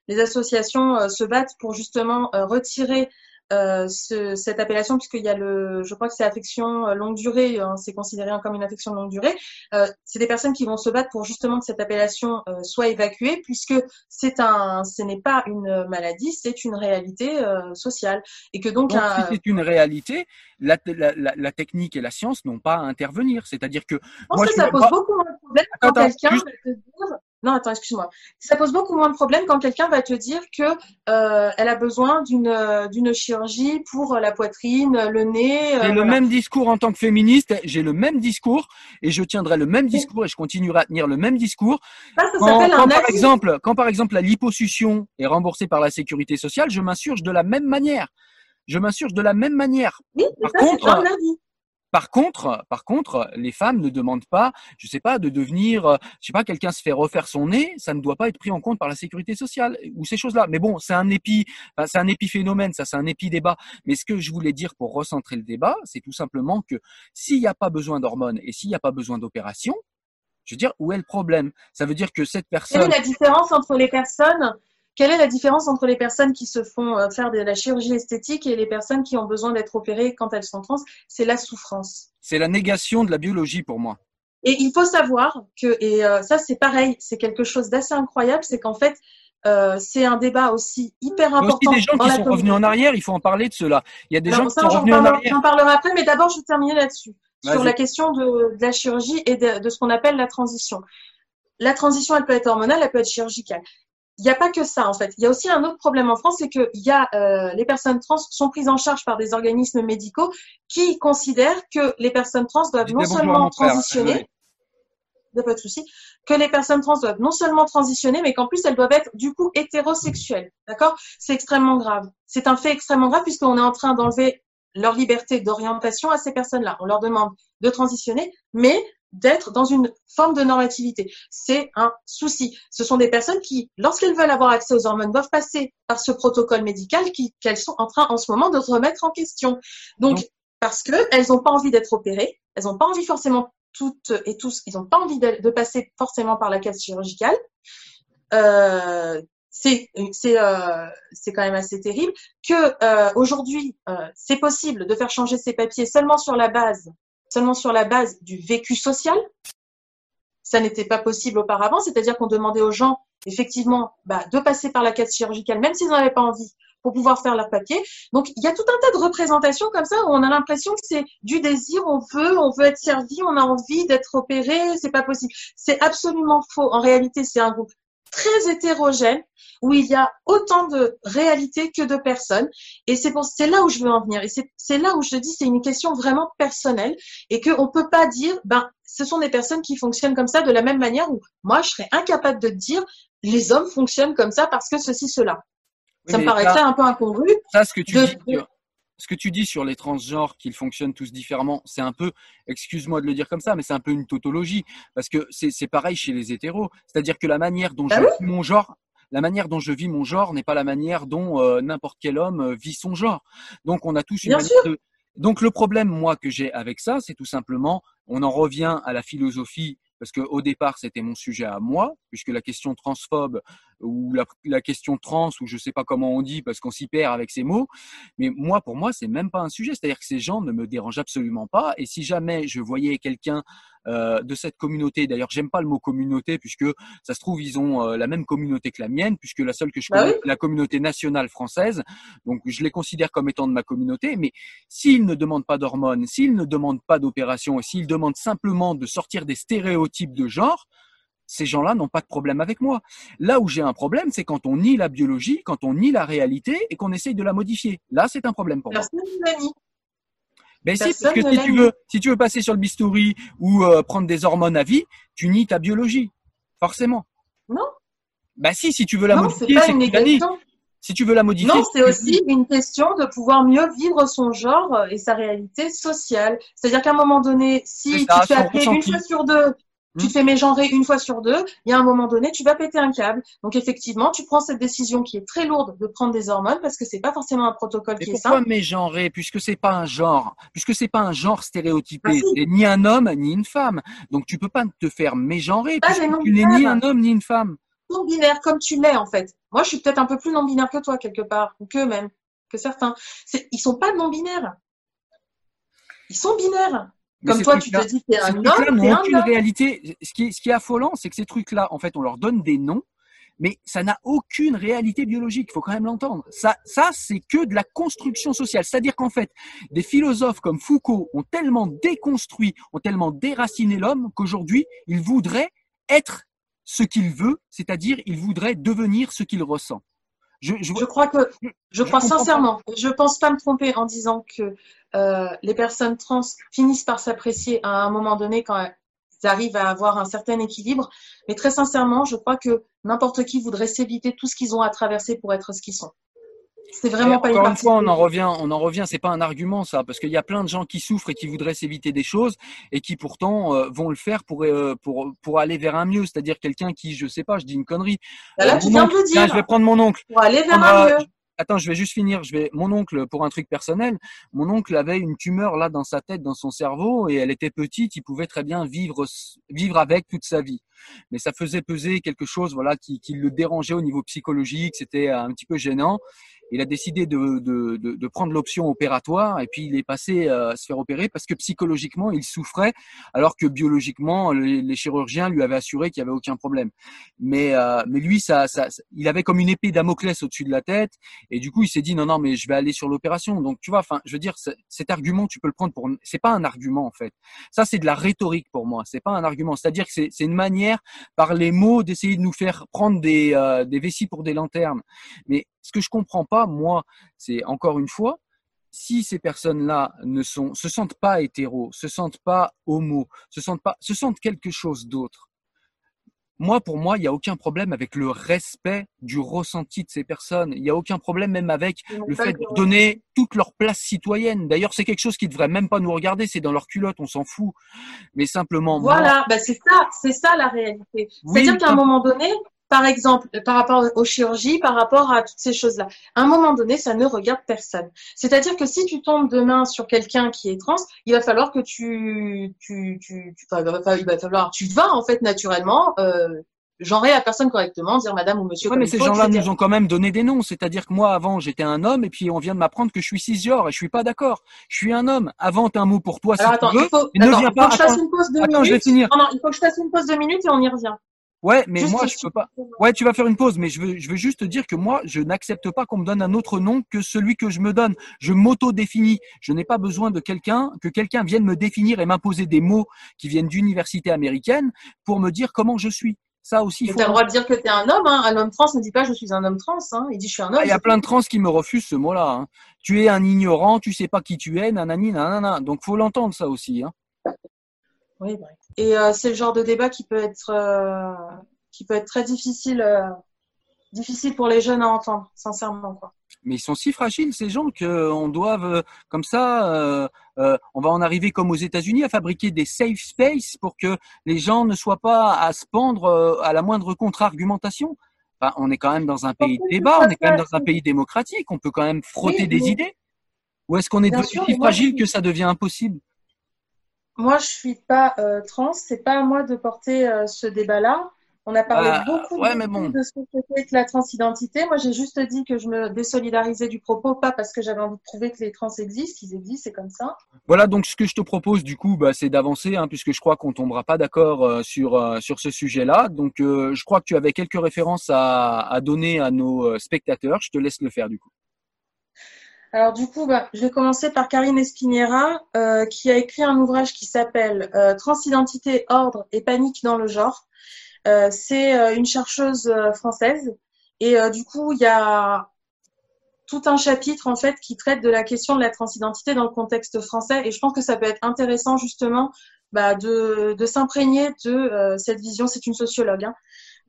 les associations se battent pour justement retirer euh, ce, cette appellation, puisqu'il y a le, je crois que c'est affection euh, longue durée, hein, c'est considéré comme une affection longue durée. Euh, c'est des personnes qui vont se battre pour justement que cette appellation euh, soit évacuée, puisque c'est un, ce n'est pas une maladie, c'est une réalité euh, sociale, et que donc, Donc, un- si c'est une réalité, la, la, la, la technique et la science n'ont pas à intervenir. C'est-à-dire que Je pense Moi, que ça pose pas- beaucoup de problèmes quand quelqu'un juste- va te dire. Non, attends, excuse-moi. Ça pose beaucoup moins de problèmes quand quelqu'un va te dire que euh, elle a besoin d'une euh, d'une chirurgie pour la poitrine, le nez. euh, j'ai le même discours en tant que féministe, j'ai le même discours et je tiendrai le même discours et je continuerai à tenir le même discours. Ça, ça Quand, un par exemple, quand par exemple la liposuction est remboursée par la sécurité sociale, je m'insurge de la même manière. Je m'insurge de la même manière. Oui, mais par ça, c'est contre- un nazi. Par contre, par contre, les femmes ne demandent pas, je sais pas, de devenir, euh, je sais pas, quelqu'un se fait refaire son nez, ça ne doit pas être pris en compte par la sécurité sociale ou ces choses-là. Mais bon, c'est un épi, enfin, c'est un épiphénomène, ça, c'est un épi-débat. Mais ce que je voulais dire pour recentrer le débat, c'est tout simplement que s'il n'y a pas besoin d'hormones et s'il n'y a pas besoin d'opération, je veux dire, où est le problème? Ça veut dire que cette Quelle personne, est la différence entre les personnes Quelle est la différence entre les personnes qui se font euh, faire de la chirurgie esthétique et les personnes qui ont besoin d'être opérées quand elles sont trans C'est la souffrance. c'est la négation de la biologie pour moi. Et il faut savoir que, et euh, ça c'est pareil, c'est quelque chose d'assez incroyable, c'est qu'en fait, euh, c'est un débat aussi hyper Il y a aussi important. des gens qui sont revenus en arrière, il faut en parler de cela. Il y a des gens qui sont revenus en arrière. J'en parlerai après, mais d'abord, je vais terminer là-dessus. Sur la question de, de la chirurgie et de, de ce qu'on appelle la transition. La transition, elle peut être hormonale, elle peut être chirurgicale. Il n'y a pas que ça, en fait. Il y a aussi un autre problème en France, c'est que il y a, euh, les personnes trans sont prises en charge par des organismes médicaux qui considèrent que les personnes trans doivent non seulement transitionner, n'y a pas de souci, que les personnes trans doivent non seulement transitionner, mais qu'en plus elles doivent être du coup hétérosexuelles. D'accord? C'est extrêmement grave. C'est un fait extrêmement grave puisqu'on est en train d'enlever leur liberté d'orientation à ces personnes-là. On leur demande de transitionner, mais d'être dans une forme de normativité. C'est un souci. Ce sont des personnes qui, lorsqu'elles veulent avoir accès aux hormones, doivent passer par ce protocole médical qu'elles sont en train en ce moment de remettre en question. Donc, parce qu'elles n'ont pas envie d'être opérées, elles n'ont pas envie forcément toutes et tous, ils n'ont pas envie de, passer forcément par la case chirurgicale. Euh, c'est euh, quand même assez terrible que euh, aujourd'hui euh, c'est possible de faire changer ses papiers seulement sur la base seulement sur la base du vécu social. Ça n'était pas possible auparavant, c'est-à-dire qu'on demandait aux gens effectivement bah, de passer par la case chirurgicale, même s'ils n'en avaient pas envie, pour pouvoir faire leur papier. Donc il y a tout un tas de représentations comme ça où on a l'impression que c'est du désir, on veut, on veut être servi, on a envie d'être opéré, c'est pas possible. C'est absolument faux. En réalité, c'est un groupe très hétérogène où il y a autant de réalités que de personnes. Et c'est pour, c'est là où je veux en venir. Et c'est là où je dis, c'est une question vraiment personnelle et qu'on peut pas dire, ben, ce sont des personnes qui fonctionnent comme ça de la même manière où moi, je serais incapable de dire, les hommes fonctionnent comme ça parce que ceci, cela. ça me paraîtrait un peu incongru. Ça, ce que tu dis, ce que tu dis sur les transgenres, qu'ils fonctionnent tous différemment, c'est un peu, excuse-moi de le dire comme ça, mais c'est un peu une tautologie. Parce que c'est pareil chez les hétéros. C'est-à-dire que la manière dont bah je vis mon genre, la manière dont je vis mon genre n'est pas la manière dont euh, n'importe quel homme euh, vit son genre. Donc on a tous une manière de... Donc le problème, moi, que j'ai avec ça, c'est tout simplement, on en revient à la philosophie parce qu'au départ, c'était mon sujet à moi, puisque la question transphobe ou la, question trans, ou je sais pas comment on dit, parce qu'on s'y perd avec ces mots, mais moi, pour moi, c'est même pas un sujet. C'est-à-dire que ces gens ne me dérangent absolument pas. Et si jamais je voyais quelqu'un euh, de cette communauté. D'ailleurs, j'aime pas le mot communauté puisque ça se trouve ils ont euh, la même communauté que la mienne, puisque la seule que je bah connais, la communauté nationale française. Donc, je les considère comme étant de ma communauté. Mais s'ils ne demandent pas d'hormones, s'ils ne demandent pas d'opération, et s'ils demandent simplement de sortir des stéréotypes de genre, ces gens-là n'ont pas de problème avec moi. Là où j'ai un problème, c'est quand on nie la biologie, quand on nie la réalité et qu'on essaye de la modifier. Là, c'est un problème pour moi. Ben si, parce que si tu veux, si tu veux passer sur le bistouri ou euh, prendre des hormones à vie, tu nies ta biologie, forcément. Non. Bah si, si tu veux la modifier, c'est que Si tu veux la modifier. Non, c'est aussi une question de pouvoir mieux vivre son genre et sa réalité sociale. C'est-à-dire qu'à un moment donné, si tu te fais appeler une fois sur deux tu te fais mégenrer une fois sur deux, il y a un moment donné, tu vas péter un câble. Donc effectivement, tu prends cette décision qui est très lourde de prendre des hormones parce que c'est pas forcément un protocole qui est simple. Pourquoi mégenrer puisque c'est pas un genre, puisque c'est pas un genre stéréotypé, ah, ni un homme ni une femme. Donc tu peux pas te faire mégenrer ah, puisque tu n'es ni un homme ni une femme. Non binaire comme tu l'es en fait. Moi, je suis peut-être un peu plus non binaire que toi quelque part ou que même que certains. Ils sont pas non binaires. Ils sont binaires. Comme toi, tu te dis que un homme, n'ont aucune réalité. Ce qui, est, ce qui est affolant, c'est que ces trucs-là, en fait, on leur donne des noms, mais ça n'a aucune réalité biologique. Il faut quand même l'entendre. Ça, ça, c'est que de la construction sociale. C'est-à-dire qu'en fait, des philosophes comme Foucault ont tellement déconstruit, ont tellement déraciné l'homme qu'aujourd'hui, il voudrait être ce qu'il veut, c'est-à-dire il voudrait devenir ce qu'il ressent. Je, je, je, crois que, je, crois sincèrement, je pense pas me tromper en disant que euh, les personnes trans finissent par s'apprécier à un moment donné quand elles arrivent à avoir un certain équilibre. Mais très sincèrement, je crois que n'importe qui voudrait s'éviter tout ce qu'ils ont à traverser pour être ce qu'ils sont. C'est vraiment pas Encore une fois, on en revient, on en revient. C'est pas un argument ça, parce qu'il y a plein de gens qui souffrent et qui voudraient s'éviter des choses et qui pourtant euh, vont le faire pour euh, pour pour aller vers un mieux. C'est-à-dire quelqu'un qui, je sais pas, je dis une connerie. Bah là, tu viens de le dire. je vais prendre mon oncle. Pour aller vers un mieux attends, je vais juste finir. Je vais, mon oncle, pour un truc personnel, mon oncle avait une tumeur là dans sa tête, dans son cerveau, et elle était petite. Il pouvait très bien vivre, vivre avec toute sa vie. Mais ça faisait peser quelque chose, voilà, qui, le dérangeait au niveau psychologique. C'était un petit peu gênant il a décidé de, prendre l'option opératoire et puis il est passé à se faire opérer parce que psychologiquement il souffrait alors que biologiquement les, chirurgiens lui avaient assuré qu'il n'y avait aucun problème. Mais, euh, mais lui, ça, il avait comme une épée Damoclès au-dessus de la tête et du coup il s'est dit non non mais je vais aller sur l'opération. Donc tu vois, enfin je veux dire cet argument tu peux le prendre pour c'est pas un argument en fait. Ça c'est de la rhétorique pour moi. C'est pas un argument. C'est-à-dire que c'est une manière par les mots d'essayer de nous faire prendre des, euh, des vessies pour des lanternes. Mais ce que je comprends pas, moi, c'est encore une fois, si ces personnes-là ne sont, se sentent pas hétéros, se sentent pas homo, se sentent pas, se sentent quelque chose d'autre, moi, pour moi, il n'y a aucun problème avec le respect du ressenti de ces personnes. Il n'y a aucun problème même avec le fait de donner toute leur place citoyenne. D'ailleurs, c'est quelque chose qui devrait même pas nous regarder. C'est dans leur culotte, on s'en fout. Mais simplement. Voilà, bah, c'est ça, c'est ça la réalité. C'est-à-dire qu'à un moment donné, par exemple, par rapport aux chirurgies, par rapport à toutes ces choses-là. À un moment donné, ça ne regarde personne. C'est-à-dire que si tu tombes demain sur quelqu'un qui est trans, il va falloir que tu, tu, tu, tu il va falloir, tu vas en fait naturellement. Euh, genrer à personne correctement, dire madame ou monsieur. Ouais, mais ces gens-là nous ont quand même donné des noms. C'est-à-dire que moi, avant, j'étais un homme et puis on vient de m'apprendre que je suis cisgenre et je suis pas d'accord. Je suis un homme. Invente un mot pour toi Alors, si attends, tu veux. il faut, ne attends, viens il pas. faut que je fasse une pause de attends, minutes. je vais finir. Non, non, il faut que je fasse une pause de minutes et on y revient. Ouais, mais Juste moi, je peux pas. Ouais, tu vas faire une pause, mais je veux, je veux juste te dire que moi, je n'accepte pas qu'on me donne un autre nom que celui que je me donne. Je m'auto-définis. Je n'ai pas besoin de quelqu'un, que quelqu'un vienne me définir et m'imposer des mots qui viennent d'université américaine pour me dire comment je suis. Ça aussi, tu as le droit de dire que tu es un homme. Hein. Un homme trans ne dit pas je suis un homme trans. Hein. Il dit je suis un homme. Ah, Il y a plein de trans qui me refusent ce mot-là. hein. Tu es un ignorant, tu sais pas qui tu es, nanani, nanana. Donc, faut l'entendre, ça aussi. Hein. Oui, bref. Et euh, c'est le genre de débat qui peut être euh, qui peut être très difficile euh, difficile pour les jeunes à entendre, sincèrement quoi. Mais ils sont si fragiles, ces gens, qu'on doit, comme ça, on va en arriver comme aux États-Unis à fabriquer des safe space pour que les gens ne soient pas à se pendre à la moindre contre-argumentation. Enfin, on est quand même dans un pays de débat, on est quand même dans un pays démocratique, on peut quand même frotter Oui, des idées. Ou est-ce qu'on est Bien devenu sûr, si fragile que ça devient impossible? Moi, je suis pas euh, trans, c'est pas à moi de porter euh, ce débat-là. On a parlé Ah, beaucoup, ouais, beaucoup mais bon. de ce que c'était que la transidentité. Moi, j'ai juste dit que je me désolidarisais du propos, pas parce que j'avais envie de prouver que les trans existent, ils existent, c'est comme ça. Voilà, donc ce que je te propose du coup, bah, c'est d'avancer, hein, puisque je crois qu'on tombera pas d'accord euh, sur euh, sur ce sujet-là. Donc, euh, je crois que tu avais quelques références à, à donner à nos spectateurs. Je te laisse le faire du coup. Alors du coup, bah, je vais commencer par Karine Espiniera, euh, qui a écrit un ouvrage qui s'appelle euh, Transidentité, ordre et panique dans le genre. Euh, c'est euh, une chercheuse euh, française et euh, du coup, il y a tout un chapitre en fait qui traite de la question de la transidentité dans le contexte français et je pense que ça peut être intéressant justement bah, de, de s'imprégner de euh, cette vision. C'est une sociologue, hein.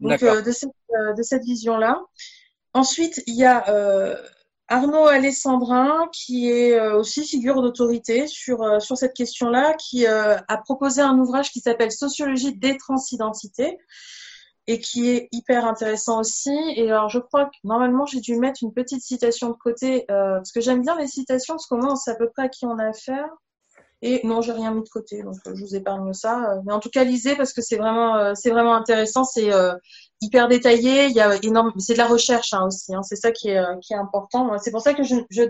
donc euh, de cette, euh, de cette vision-là. Ensuite, il y a euh, Arnaud Alessandrin, qui est euh, aussi figure d'autorité sur, euh, sur cette question-là, qui euh, a proposé un ouvrage qui s'appelle Sociologie des transidentités et qui est hyper intéressant aussi. Et alors, je crois que normalement, j'ai dû mettre une petite citation de côté, parce que j'aime bien les citations, parce qu'au moins, on sait à peu près à qui on a affaire. Et non, j'ai rien mis de côté, donc je vous épargne ça. Mais en tout cas, lisez parce que c'est vraiment, c'est vraiment intéressant. C'est hyper détaillé. Il y a énorme, c'est de la recherche hein, aussi. Hein, c'est ça qui est, euh, qui est important. C'est pour ça que je, je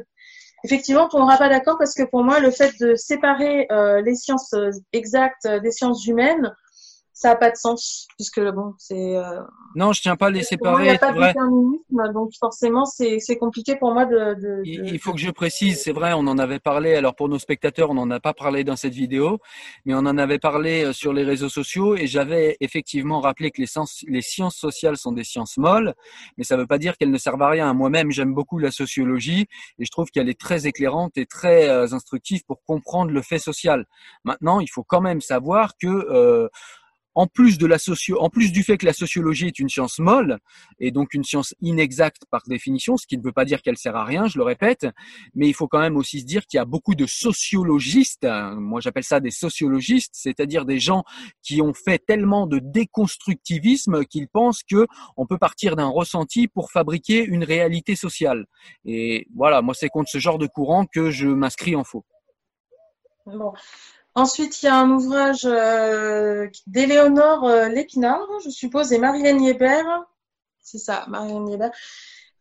effectivement, on tombera pas d'accord parce que pour moi, le fait de séparer euh, les sciences euh, exactes des sciences humaines, ça a pas de sens puisque bon, c'est euh, Non, je tiens pas à les moi, il n'y séparer, a pas de déterminisme, donc forcément, c'est c'est compliqué pour moi de. de, Il de- faut que je précise, c'est vrai, on en avait parlé. Alors pour nos spectateurs, on n'en a pas parlé dans cette vidéo, mais on en avait parlé euh, sur les réseaux sociaux et j'avais effectivement rappelé que les sciences, les sciences sociales sont des sciences molles, mais ça ne veut pas dire qu'elles ne servent à rien. Moi-même, j'aime beaucoup la sociologie et je trouve qu'elle est très éclairante et très euh, instructive pour comprendre le fait social. Maintenant, il faut quand même savoir que euh, en plus de la socio, en plus du fait que la sociologie est une science molle et donc une science inexacte par définition, ce qui ne veut pas dire qu'elle sert à rien, je le répète, mais il faut quand même aussi se dire qu'il y a beaucoup de sociologistes, moi j'appelle ça des sociologistes, c'est-à-dire des gens qui ont fait tellement de déconstructivisme qu'ils pensent que on peut partir d'un ressenti pour fabriquer une réalité sociale. Et voilà, moi c'est contre ce genre de courant que je m'inscris en faux. Bon. Ensuite, il y a un ouvrage euh, d'Éléonore euh, Lépinard, je suppose, et Marianne Hébert. C'est ça, Marianne Hébert.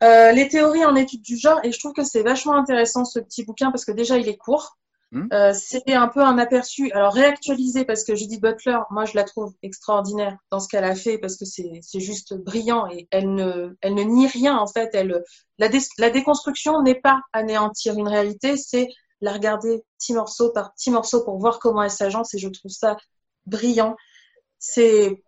Euh, les théories en études du genre, et je trouve que c'est vachement intéressant ce petit bouquin parce que déjà il est court. Hmm. Euh, c'est un peu un aperçu, alors réactualisé parce que Judith Butler, moi je la trouve extraordinaire dans ce qu'elle a fait parce que c'est c'est juste brillant et elle ne, elle ne nie rien en fait. Elle, la, dé- la déconstruction n'est pas anéantir une réalité, c'est la regarder petit morceau par petit morceau pour voir comment elle s'agence et je trouve ça brillant. C'est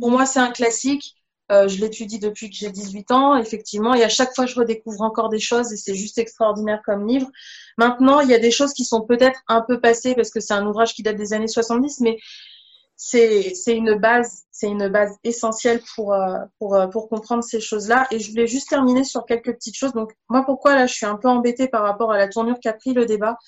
pour moi c'est un classique. Euh, je l'étudie depuis que j'ai 18 ans, effectivement, et à chaque fois je redécouvre encore des choses et c'est juste extraordinaire comme livre. Maintenant, il y a des choses qui sont peut-être un peu passées parce que c'est un ouvrage qui date des années 70, mais c'est une base, c'est une base essentielle pour euh, pour euh, pour comprendre ces choses-là. Et je voulais juste terminer sur quelques petites choses. Donc moi, pourquoi là, je suis un peu embêtée par rapport à la tournure qu'a pris le débat?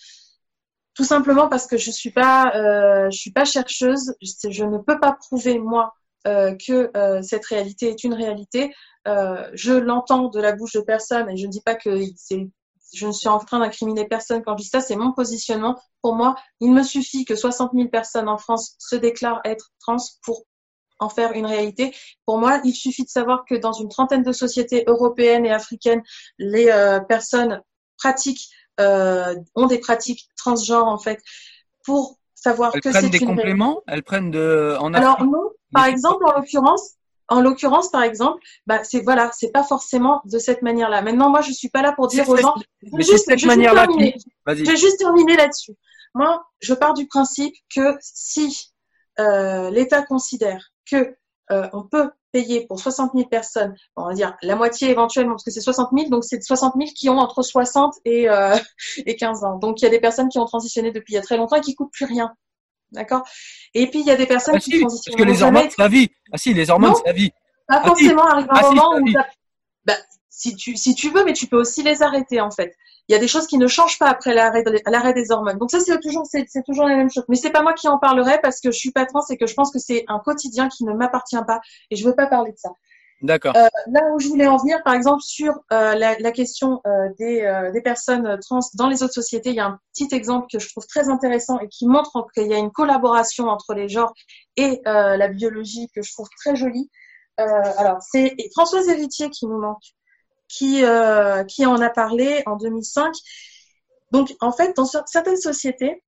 Tout simplement parce que je suis pas euh, je suis pas chercheuse. Je, ne peux pas prouver moi que cette réalité est une réalité. Je l'entends de la bouche de personne et je ne dis pas que c'est je ne suis en train d'incriminer personne quand je dis ça, c'est mon positionnement. Pour moi, il me suffit que 60 000 personnes en France se déclarent être trans pour en faire une réalité. Pour moi, il suffit de savoir que dans une trentaine de sociétés européennes et africaines, les euh, personnes pratiquent, euh, ont des pratiques transgenres en fait, pour savoir elles que prennent c'est des une réalité. compléments, elles prennent de en Alors non, par exemple, en l'occurrence, en l'occurrence, par exemple, bah c'est voilà, c'est pas forcément de cette manière-là. Maintenant, moi, je suis pas là pour dire aux gens. mais je c'est vais juste, cette manière-là terminer. qui- Vas-y. Je vais juste terminer là-dessus. Moi, je pars du principe que si euh, l'État considère que euh, on peut payer pour 60 000 personnes, on va dire la moitié éventuellement, parce que c'est 60 000, donc c'est 60 000 qui ont entre 60 et, euh, et 15 ans. Donc il y a des personnes qui ont transitionné depuis il y a très longtemps et qui coûtent plus rien. D'accord? Et puis il y a des personnes Ah qui si, parce transitionnent que les hormones, c'est la vie. Ah si, les hormones, c'est la vie. pas Ah, si. forcément arrive un Ah, si, moment ça où bah, si tu si tu veux mais tu peux aussi les arrêter en fait. Il y a des choses qui ne changent pas après l'arrêt de- des hormones. Donc ça c'est toujours c'est toujours la même chose mais c'est pas moi qui en parlerai parce que je suis pas trans et que je pense que c'est un quotidien qui ne m'appartient pas et je veux pas parler de ça D'accord. euh, là où je voulais en venir, par exemple, sur euh, la, la question euh, des, euh, des personnes trans dans les autres sociétés, il y a un petit exemple que je trouve très intéressant et qui montre qu'il y a une collaboration entre les genres et euh, la biologie que je trouve très jolie. Euh, alors, c'est Françoise Héritier qui nous manque, qui, qui en a parlé en 2005. Donc, en fait, dans cer- certaines sociétés,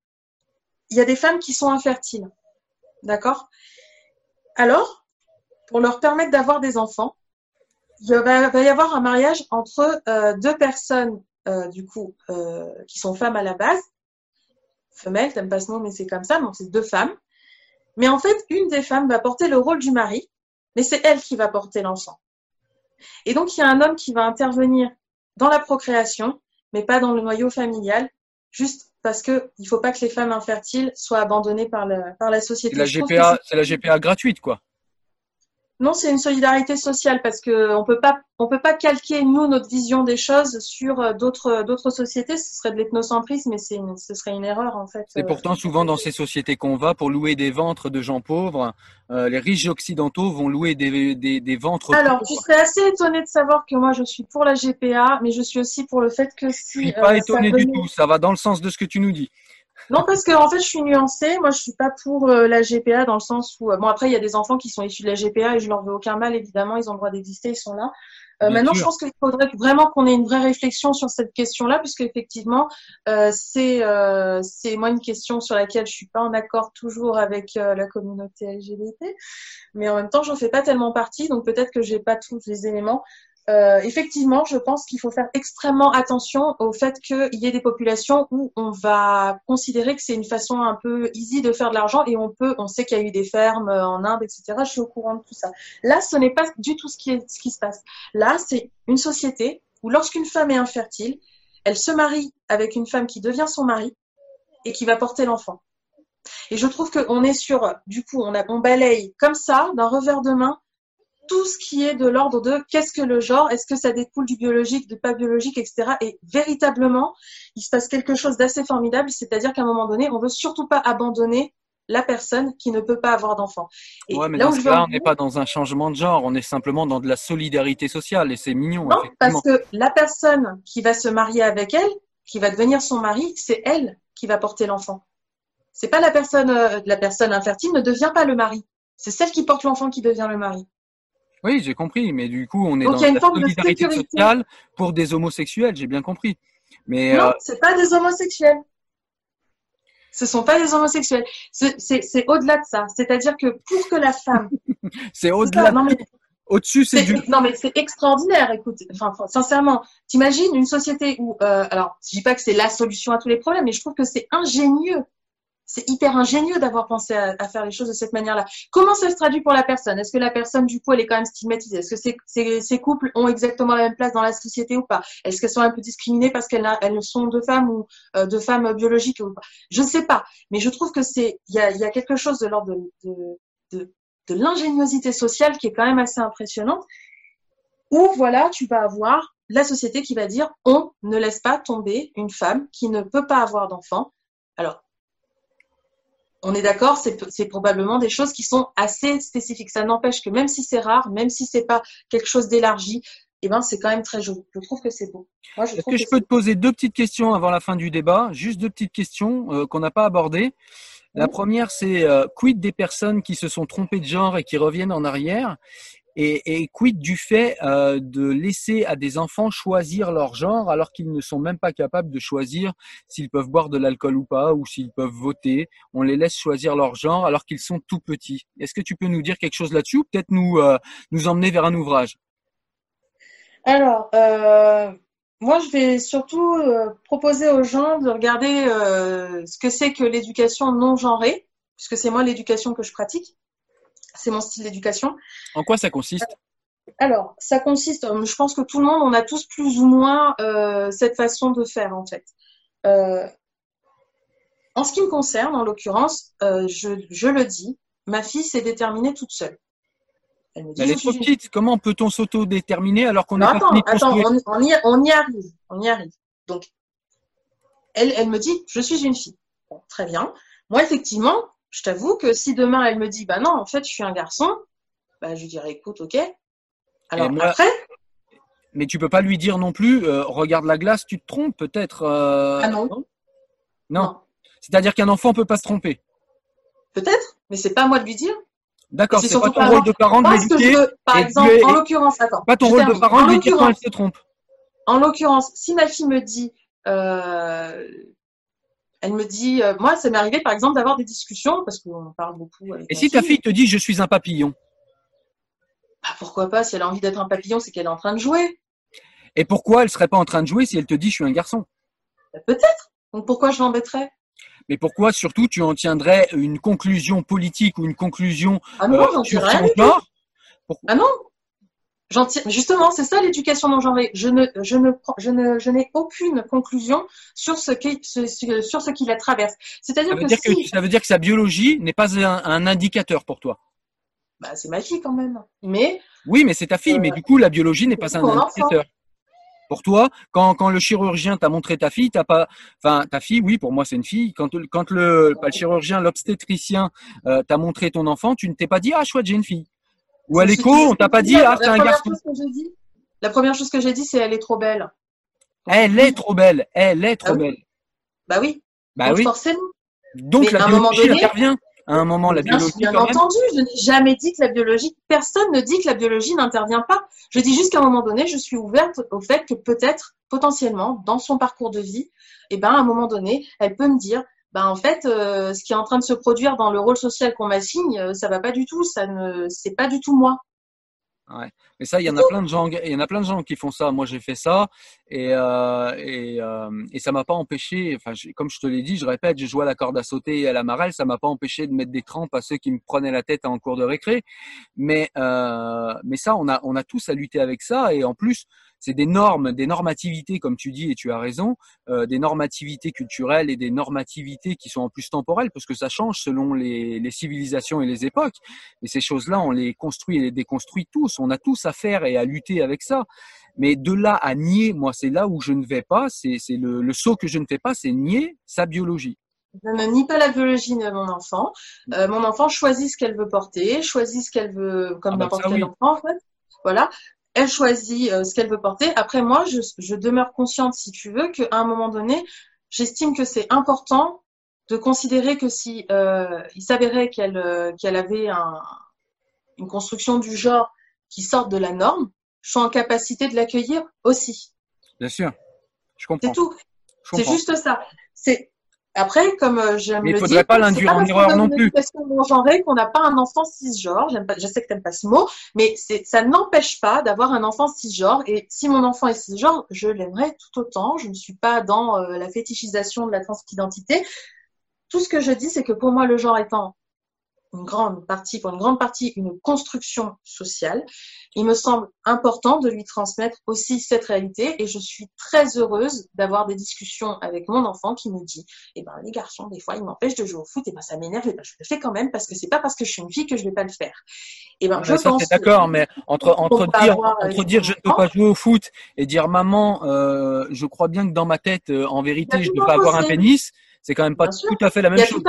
il y a des femmes qui sont infertiles. D'accord? Alors, pour leur permettre d'avoir des enfants, il va, y avoir un mariage entre euh, deux personnes, euh, du coup, euh, qui sont femmes à la base. Femelles, t'aimes pas ce mot, mais c'est comme ça, donc c'est deux femmes. Mais en fait, une des femmes va porter le rôle du mari, mais c'est elle qui va porter l'enfant. Et donc, il y a un homme qui va intervenir dans la procréation, mais pas dans le noyau familial, juste parce que il faut pas que les femmes infertiles soient abandonnées par, la C'est société. la GPA, c'est la GPA gratuite, quoi. Non, c'est une solidarité sociale parce que on peut pas, on peut pas calquer nous notre vision des choses sur euh, d'autres d'autres sociétés. Ce serait de l'ethnocentrisme, mais c'est une- ce serait une erreur en fait. C'est Euh, pourtant souvent dans ces sociétés qu'on va pour louer des ventres de gens pauvres. euh, les riches occidentaux vont louer des, des, des ventres Alors, tu pauvres. serais assez étonné de savoir que moi je suis pour la GPA, mais je suis aussi pour le fait que Je si suis euh, pas ça étonné du venait- tout. Ça va dans le sens de ce que tu nous dis. Non, parce que en fait, je suis nuancée. Moi, je suis pas pour euh, la GPA dans le sens où, euh, bon, après, il y a des enfants qui sont issus de la GPA et je leur veux aucun mal, évidemment. Ils ont le droit d'exister, ils sont là. Euh, maintenant, sûr. je pense qu'il faudrait vraiment qu'on ait une vraie réflexion sur cette question-là, puisque effectivement, euh, c'est euh, c'est moi une question sur laquelle je suis pas en accord toujours avec euh, la communauté LGBT, mais en même temps, j'en fais pas tellement partie, donc peut-être que j'ai pas tous les éléments. Euh, effectivement, je pense qu'il faut faire extrêmement attention au fait qu'il y ait des populations où on va considérer que c'est une façon un peu easy de faire de l'argent et on peut, on sait qu'il y a eu des fermes euh, en Inde, etc. Je suis au courant de tout ça. Là, ce n'est pas du tout ce qui, est, ce qui se passe. Là, c'est une société où lorsqu'une femme est infertile, elle se marie avec une femme qui devient son mari et qui va porter l'enfant. Et je trouve qu'on est sur, du coup, on, a, on balaye comme ça, d'un revers de main, tout ce qui est de l'ordre de qu'est-ce que le genre, est-ce que ça découle du biologique, du pas biologique, etc. Et véritablement, il se passe quelque chose d'assez formidable, c'est-à-dire qu'à un moment donné, on veut surtout pas abandonner la personne qui ne peut pas avoir d'enfant. Ouais, mais là dans ce cas-là, on n'est pas dans un changement de genre. On est simplement dans de la solidarité sociale et c'est mignon, Non, parce que la personne qui va se marier avec elle, qui va devenir son mari, c'est elle qui va porter l'enfant. C'est pas la personne, euh, la personne infertile ne devient pas le mari. C'est celle qui porte l'enfant qui devient le mari. Oui, j'ai compris, mais du coup, on est Donc, dans une la forme de solidarité sécurité. sociale pour des homosexuels, j'ai bien compris. Mais Non, euh, c'est pas des homosexuels. Ce sont pas des homosexuels. C'est- au-delà de ça. C'est-à-dire que pour que la femme, c'est au-delà, mais au-dessus, c'est du. non mais c'est extraordinaire. Écoute, enfin sincèrement, t'imagines une société où, euh, alors je dis pas que c'est la solution à tous les problèmes, mais je trouve que c'est ingénieux c'est hyper ingénieux d'avoir pensé à, faire les choses de cette manière-là. Comment ça se traduit pour la personne? Est-ce que la personne, du coup, elle est quand même stigmatisée? Est-ce que ces, couples ont exactement la même place dans la société ou pas? Est-ce qu'elles sont un peu discriminées parce qu'elles elles sont deux femmes ou euh, deux femmes biologiques ou pas? Je ne sais pas, mais je trouve que c'est il y a, y a, quelque chose de l'ordre de, de, de, de l'ingéniosité sociale qui est quand même assez impressionnante. Où voilà, tu vas avoir la société qui va dire on ne laisse pas tomber une femme qui ne peut pas avoir d'enfant. Alors on est d'accord, c'est probablement des choses qui sont assez spécifiques. Ça n'empêche que même si c'est rare, même si c'est pas quelque chose d'élargi, eh ben c'est quand même très joli. Je trouve que c'est beau. Est-ce que, je peux te poser deux petites questions avant la fin du débat? Juste deux petites questions euh, qu'on n'a pas abordées. La première, c'est euh, quid des personnes qui se sont trompées de genre et qui reviennent en arrière? Et, et quid du fait euh, de laisser à des enfants choisir leur genre alors qu'ils ne sont même pas capables de choisir s'ils peuvent boire de l'alcool ou pas ou s'ils peuvent voter? On les laisse choisir leur genre alors qu'ils sont tout petits. Est-ce que tu peux nous dire quelque chose là-dessus ou peut-être nous, euh, nous emmener vers un ouvrage? Alors, euh, moi je vais surtout proposer aux gens de regarder ce que c'est que l'éducation non genrée, puisque c'est moi l'éducation que je pratique c'est mon style d'éducation. En quoi ça consiste? Alors, ça consiste, euh, je pense que tout le monde, on a tous plus ou moins euh, cette façon de faire en fait. Euh, en ce qui me concerne, en l'occurrence, je, le dis, ma fille s'est déterminée toute seule. Elle, est trop petite. Comment peut-on s'auto-déterminer alors qu'on est attends, attends, on, y, arrive, on y arrive. Donc, elle, elle me dit, je suis une fille. très bien. Moi, effectivement, je t'avoue que si demain elle me dit, bah non, en fait, je suis un garçon, bah, je lui dirais, écoute, ok. Alors après? Mais tu peux pas lui dire non plus, euh, regarde la glace, tu te trompes peut-être. Euh, ah non. Non. C'est-à-dire qu'un enfant peut pas se tromper. Peut-être, mais c'est pas à moi de lui dire. D'accord, c'est pas ton rôle de parent de l'éduquer. Par exemple, en l'occurrence, attends. Pas ton rôle de parent de lui dire quand elle se trompe. En l'occurrence, si ma fille me dit, euh, elle me dit, euh, moi, ça m'est arrivé par exemple d'avoir des discussions parce qu'on parle beaucoup. Avec Et si ta fille te dit, je suis un papillon? Bah, Pourquoi pas Si elle a envie d'être un papillon, c'est qu'elle est en train de jouer. Et pourquoi elle serait pas en train de jouer si elle te dit, je suis un garçon? Bah, Peut-être. Donc pourquoi je l'embêterais? Mais pourquoi surtout tu en tiendrais une conclusion politique ou une conclusion ah non, euh, sur son corps? Ah non, Justement, c'est ça l'éducation non genrée. Je ne, je ne, je ne, je n'ai aucune conclusion sur ce qui, sur ce qui la traverse. C'est-à-dire que, ça veut dire que sa biologie n'est pas un, indicateur pour toi. Bah, c'est ma fille quand même. Mais oui, mais c'est ta fille. mais euh, du coup, la biologie n'est pas un indicateur. Pour toi, quand, quand le chirurgien t'a montré ta fille, t'as pas, enfin ta fille, oui, pour moi c'est une fille. Quand, quand le, pas le chirurgien, l'obstétricien euh, t'a montré ton enfant, tu ne t'es pas dit ah chouette j'ai une fille. Ou à l'écho, on t'a pas dit, ah, c'est un garçon. La première chose que j'ai dit, c'est elle est trop belle. Elle est trop belle. Elle est trop ah belle. Bah oui. Bah Donc, oui. Forcément. Donc la biologie intervient. À un moment, la biologie. Bien entendu, je n'ai jamais dit que la biologie. Personne ne dit que la biologie n'intervient pas. Je dis juste qu'à un moment donné, je suis ouverte au fait que peut-être, potentiellement, dans son parcours de vie, eh ben, à un moment donné, elle peut me dire, ben en fait, euh, ce qui est en train de se produire dans le rôle social qu'on m'assigne, euh, ça va pas du tout, ça ne, c'est pas du tout moi. Ouais. Mais ça, il y en a plein de gens, il y en a plein de gens qui font ça. Moi, j'ai fait ça et euh, et, euh, et ça m'a pas empêché. Enfin, comme je te l'ai dit, je répète, j'ai joué à la corde à sauter et à la marelle, ça m'a pas empêché de mettre des trempes à ceux qui me prenaient la tête en cours de récré. Mais euh, mais ça, on a on a tous à lutter avec ça et en plus, c'est des normes, des normativités, comme tu dis, et tu as raison, euh, des normativités culturelles et des normativités qui sont en plus temporelles, parce que ça change selon les, les civilisations et les époques. Et ces choses-là, on les construit et les déconstruit tous. On a tous à faire et à lutter avec ça. Mais de là à nier, moi, c'est là où je ne vais pas. C'est le, le saut que je ne fais pas, c'est nier sa biologie. Je ne nie pas la biologie de mon enfant. Euh, mon enfant choisit ce qu'elle veut porter, choisit ce qu'elle veut, comme ah bah n'importe quel enfant en fait. Voilà elle choisit euh, ce qu'elle veut porter. Après, moi, je, je, demeure consciente, si tu veux, qu'à un moment donné, j'estime que c'est important de considérer que si euh, il s'avérait qu'elle euh, qu'elle avait un, une construction du genre qui sorte de la norme, je suis en capacité de l'accueillir aussi. Bien sûr, je comprends. C'est tout. C'est juste ça. C'est après, comme euh, j'aime Mais il ne faudrait pas l'induire en erreur non plus. Parce qu'on n'a pas un enfant cisgenre. J'aime pas, je sais que t'aimes pas ce mot, mais ça n'empêche pas d'avoir un enfant cisgenre. Et si mon enfant est cisgenre, je l'aimerais tout autant. Je ne suis pas dans euh, la fétichisation de la transidentité. tout ce que je dis, c'est que pour moi, le genre étant une grande partie, pour une grande partie, une construction sociale. Il me semble important de lui transmettre aussi cette réalité et je suis très heureuse d'avoir des discussions avec mon enfant qui me dit, eh ben, les garçons, des fois, ils m'empêchent de jouer au foot, et ben, ça m'énerve, et ben, je le fais quand même parce que c'est pas parce que je suis une fille que je vais pas le faire. Et ben, je pense. D'accord, mais entre, entre dire, entre dire je ne peux pas jouer au foot et dire maman, euh, je crois bien que dans ma tête, euh, en vérité, je ne peux pas avoir un pénis c'est quand même pas tout à fait la même chose.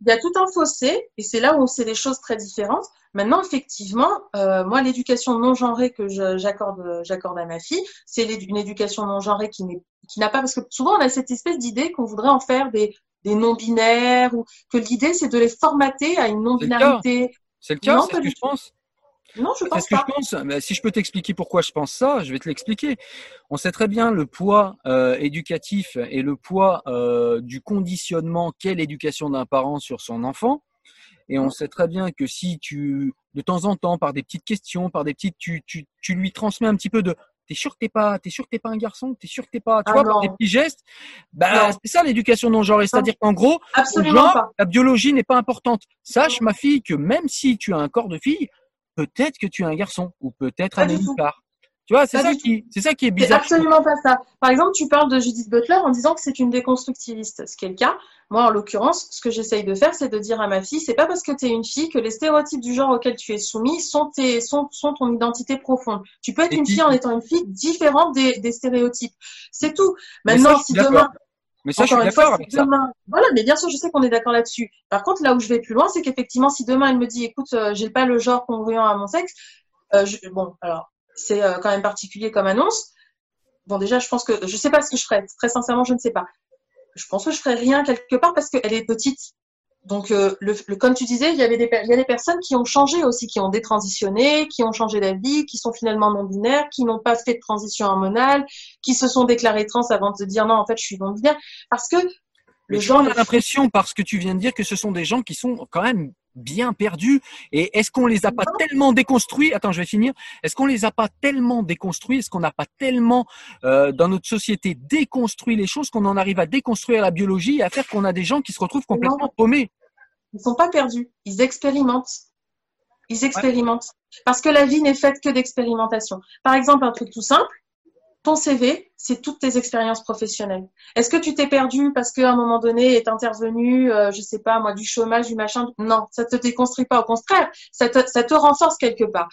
il y a tout un fossé, et c'est là où c'est des choses très différentes. Maintenant, effectivement, euh, moi, l'éducation non genrée que j'accorde, j'accorde à ma fille, c'est une éducation non genrée qui n'est, qui n'a pas, parce que souvent on a cette espèce d'idée qu'on voudrait en faire des, des non-binaires ou que l'idée c'est de les formater à une non-binarité. C'est le cas, c'est ce que je pense. Non, je pense pas. je pense. si je peux t'expliquer pourquoi je pense ça, je vais te l'expliquer. On sait très bien le poids euh, éducatif et le poids euh, du conditionnement qu'est l'éducation d'un parent sur son enfant. Et on sait très bien que si tu, de temps en temps, par des petites questions, par des petites, tu, tu, tu lui transmets un petit peu de T'es sûr que t'es pas, t'es sûr que t'es pas un garçon, t'es sûr que t'es pas, tu ah vois, par des petits gestes. Bah, c'est ça l'éducation non genrée, c'est-à-dire qu'en gros, genre, la biologie n'est pas importante. Sache, ma fille, que même si tu as un corps de fille, peut-être que tu es un garçon ou peut-être un nénuphar. Tu vois, c'est ça, qui, c'est ça qui est bizarre. absolument pas ça. Par exemple, tu parles de Judith Butler en disant que c'est une déconstructiviste, ce qui est le cas. Moi, en l'occurrence, ce que j'essaye de faire, c'est de dire à ma fille, c'est pas parce que tu es une fille que les stéréotypes du genre auquel tu es soumis sont, tes, sont, sont ton identité profonde. Tu peux être une fille en étant une fille différente des, des stéréotypes. C'est tout. Maintenant, si demain, mais ça, je suis d'accord avec ça. Voilà, mais bien sûr, je sais qu'on est d'accord là-dessus. Par contre, là où je vais plus loin, c'est qu'effectivement, si demain elle me dit, écoute, euh, j'ai pas le genre convenant à mon sexe, euh, je, bon, alors c'est euh, quand même particulier comme annonce. Bon, déjà, je pense que je sais pas ce que je ferais. Très sincèrement, je ne sais pas. Je pense que je ferais rien quelque part parce qu'elle est petite. Donc, euh, le, comme tu disais, il y avait des, il y a des personnes qui ont changé aussi, qui ont détransitionné, qui ont changé d'avis, qui sont finalement non binaires, qui n'ont pas fait de transition hormonale, qui se sont déclarées trans avant de se dire non, en fait, je suis non binaire, parce que le genre. On a l'impression, parce que tu viens de dire, que ce sont des gens qui sont quand même bien perdus. Et est-ce qu'on les a pas tellement déconstruits? Attends, je vais finir. Est-ce qu'on les a pas tellement déconstruits? Est-ce qu'on n'a pas tellement euh, dans notre société déconstruit les choses qu'on en arrive à déconstruire la biologie et à faire qu'on a des gens qui se retrouvent complètement paumés? Ils sont pas perdus. Ils expérimentent. Ils expérimentent. Parce que la vie n'est faite que d'expérimentation. Par exemple, un truc tout simple ton CV, c'est toutes tes expériences professionnelles. Est-ce que tu t'es perdu parce qu'à un moment donné est intervenu, euh, je sais pas moi, du chômage, du machin? Non, ça te déconstruit pas. Au contraire, ça te, ça te renforce quelque part.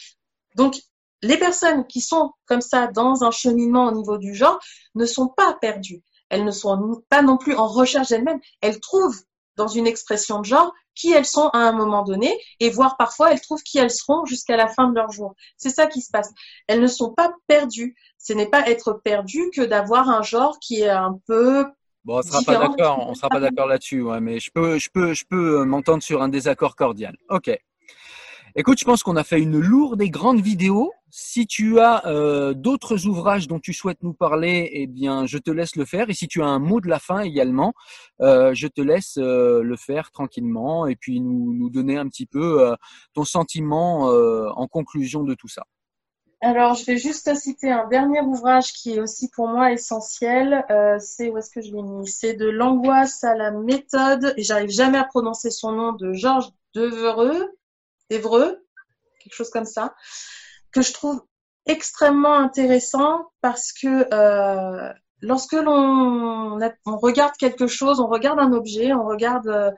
Donc, les personnes qui sont comme ça dans un cheminement au niveau du genre ne sont pas perdues. Elles ne sont pas non plus en recherche d'elles-mêmes. Elles trouvent dans une expression de genre qui elles sont à un moment donné et voire parfois elles trouvent qui elles seront jusqu'à la fin de leur jour. C'est ça qui se passe. Elles ne sont pas perdues ce n'est pas être perdu que d'avoir un genre qui est un peu Bon, on sera pas d'accord, on sera pas d'accord là-dessus, ouais, mais je peux, je peux, je peux euh, m'entendre sur un désaccord cordial. Ok. Écoute, je pense qu'on a fait une lourde et grande vidéo. Si tu as euh, d'autres ouvrages dont tu souhaites nous parler, eh bien, je te laisse le faire. Et si tu as un mot de la fin également, euh, je te laisse le faire tranquillement et puis nous, nous donner un petit peu ton sentiment en conclusion de tout ça. Alors, je vais juste citer un dernier ouvrage qui est aussi pour moi essentiel. Euh, c'est où est-ce que je l'ai C'est de l'angoisse à la méthode, et j'arrive jamais à prononcer son nom, de Georges Devereux, Devereux, quelque chose comme ça, que je trouve extrêmement intéressant parce que euh, lorsque l'on on regarde quelque chose, on regarde un objet, on regarde euh,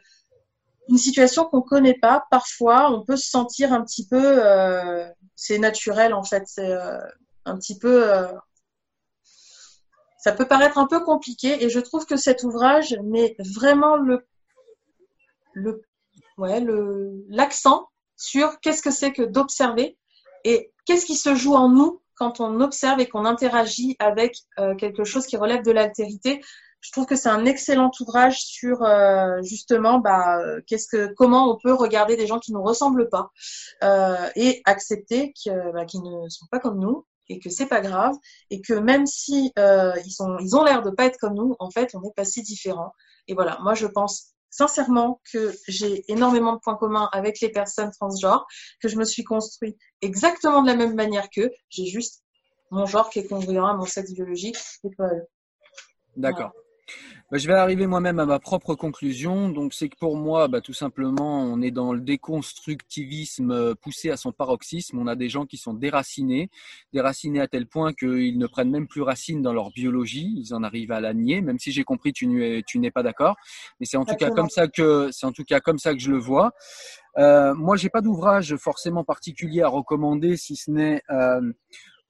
une situation qu'on connaît pas, parfois on peut se sentir un petit peu euh, c'est naturel en fait. C'est un petit peu. Ça peut paraître un peu compliqué et je trouve que cet ouvrage met vraiment le le ouais le l'accent sur qu'est-ce que c'est que d'observer et qu'est-ce qui se joue en nous quand on observe et qu'on interagit avec euh, quelque chose qui relève de l'altérité? Je trouve que c'est un excellent ouvrage sur euh, justement bah, qu'est-ce que comment on peut regarder des gens qui nous ressemblent pas euh, et accepter bah, qu'ils ne sont pas comme nous et que c'est pas grave et que même si euh, ils ils ont l'air de pas être comme nous en fait on n'est pas si différents. Et voilà moi je pense sincèrement que j'ai énormément de points communs avec les personnes transgenres que je me suis construit exactement de la même manière qu'eux j'ai juste mon genre qui est congruent à mon sexe biologique D'accord. Bah, je vais arriver moi-même à ma propre conclusion. Donc, c'est que pour moi, bah, tout simplement, on est dans le déconstructivisme euh, poussé à son paroxysme. On a des gens qui sont déracinés, déracinés à tel point qu'ils ne prennent même plus racine dans leur biologie. Ils en arrivent à la nier, même si j'ai compris, tu n'es pas d'accord. Mais c'est en tout cas comme ça que c'est en tout cas comme ça que je le vois. Euh, moi, j'ai pas d'ouvrage forcément particulier à recommander, si ce n'est euh,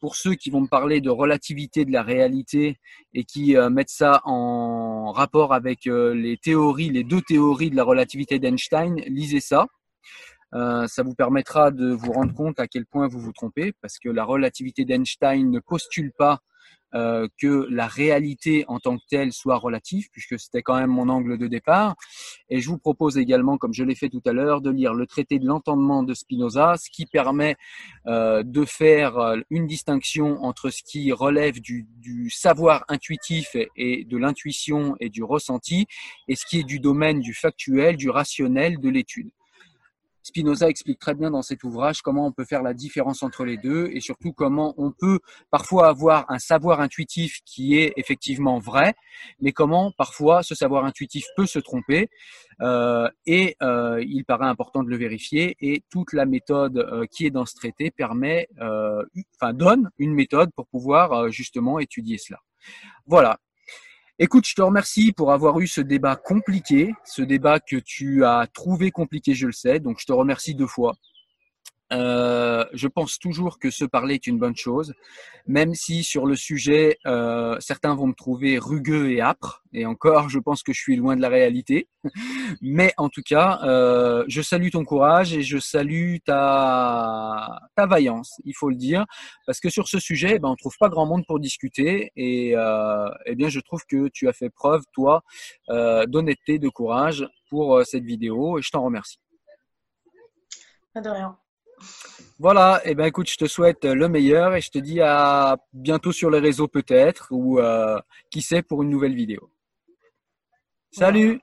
pour ceux qui vont me parler de relativité de la réalité et qui euh, mettent ça en rapport avec euh, les théories, les deux théories de la relativité d'Einstein, lisez ça. Euh, ça vous permettra de vous rendre compte à quel point vous vous trompez, parce que la relativité d'Einstein ne postule pas euh, que la réalité en tant que telle soit relative, puisque c'était quand même mon angle de départ. Et je vous propose également, comme je l'ai fait tout à l'heure, de lire le traité de l'entendement de Spinoza, ce qui permet euh, de faire euh, une distinction entre ce qui relève du, du savoir intuitif et de l'intuition et du ressenti, et ce qui est du domaine du factuel, du rationnel, de l'étude. Spinoza explique très bien dans cet ouvrage comment on peut faire la différence entre les deux et surtout comment on peut parfois avoir un savoir intuitif qui est effectivement vrai, mais comment parfois ce savoir intuitif peut se tromper euh, et euh, il paraît important de le vérifier et toute la méthode euh, qui est dans ce traité permet, enfin donne une méthode pour pouvoir justement étudier cela. Voilà, Écoute, je te remercie pour avoir eu ce débat compliqué, ce débat que tu as trouvé compliqué, je le sais, donc je te remercie deux fois. Euh, je pense toujours que se parler est une bonne chose, même si sur le sujet, euh, certains vont me trouver rugueux et âpre, et encore, je pense que je suis loin de la réalité. Mais en tout cas, euh, je salue ton courage et je salue ta, ta vaillance, il faut le dire, parce que sur ce sujet, ben, on trouve pas grand monde pour discuter, et euh, eh bien, je trouve que tu as fait preuve, toi, euh, d'honnêteté, de courage pour cette vidéo, et je t'en remercie. Pas. Voilà, et eh ben écoute, je te souhaite le meilleur et je te dis à bientôt sur les réseaux peut-être ou euh, qui sait pour une nouvelle vidéo. Salut.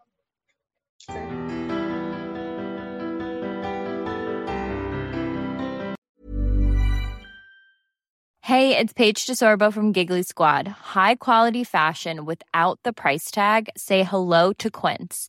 Hey, it's Paige DeSorbo from Giggly Squad. High quality fashion without the price tag. Say hello to Quince.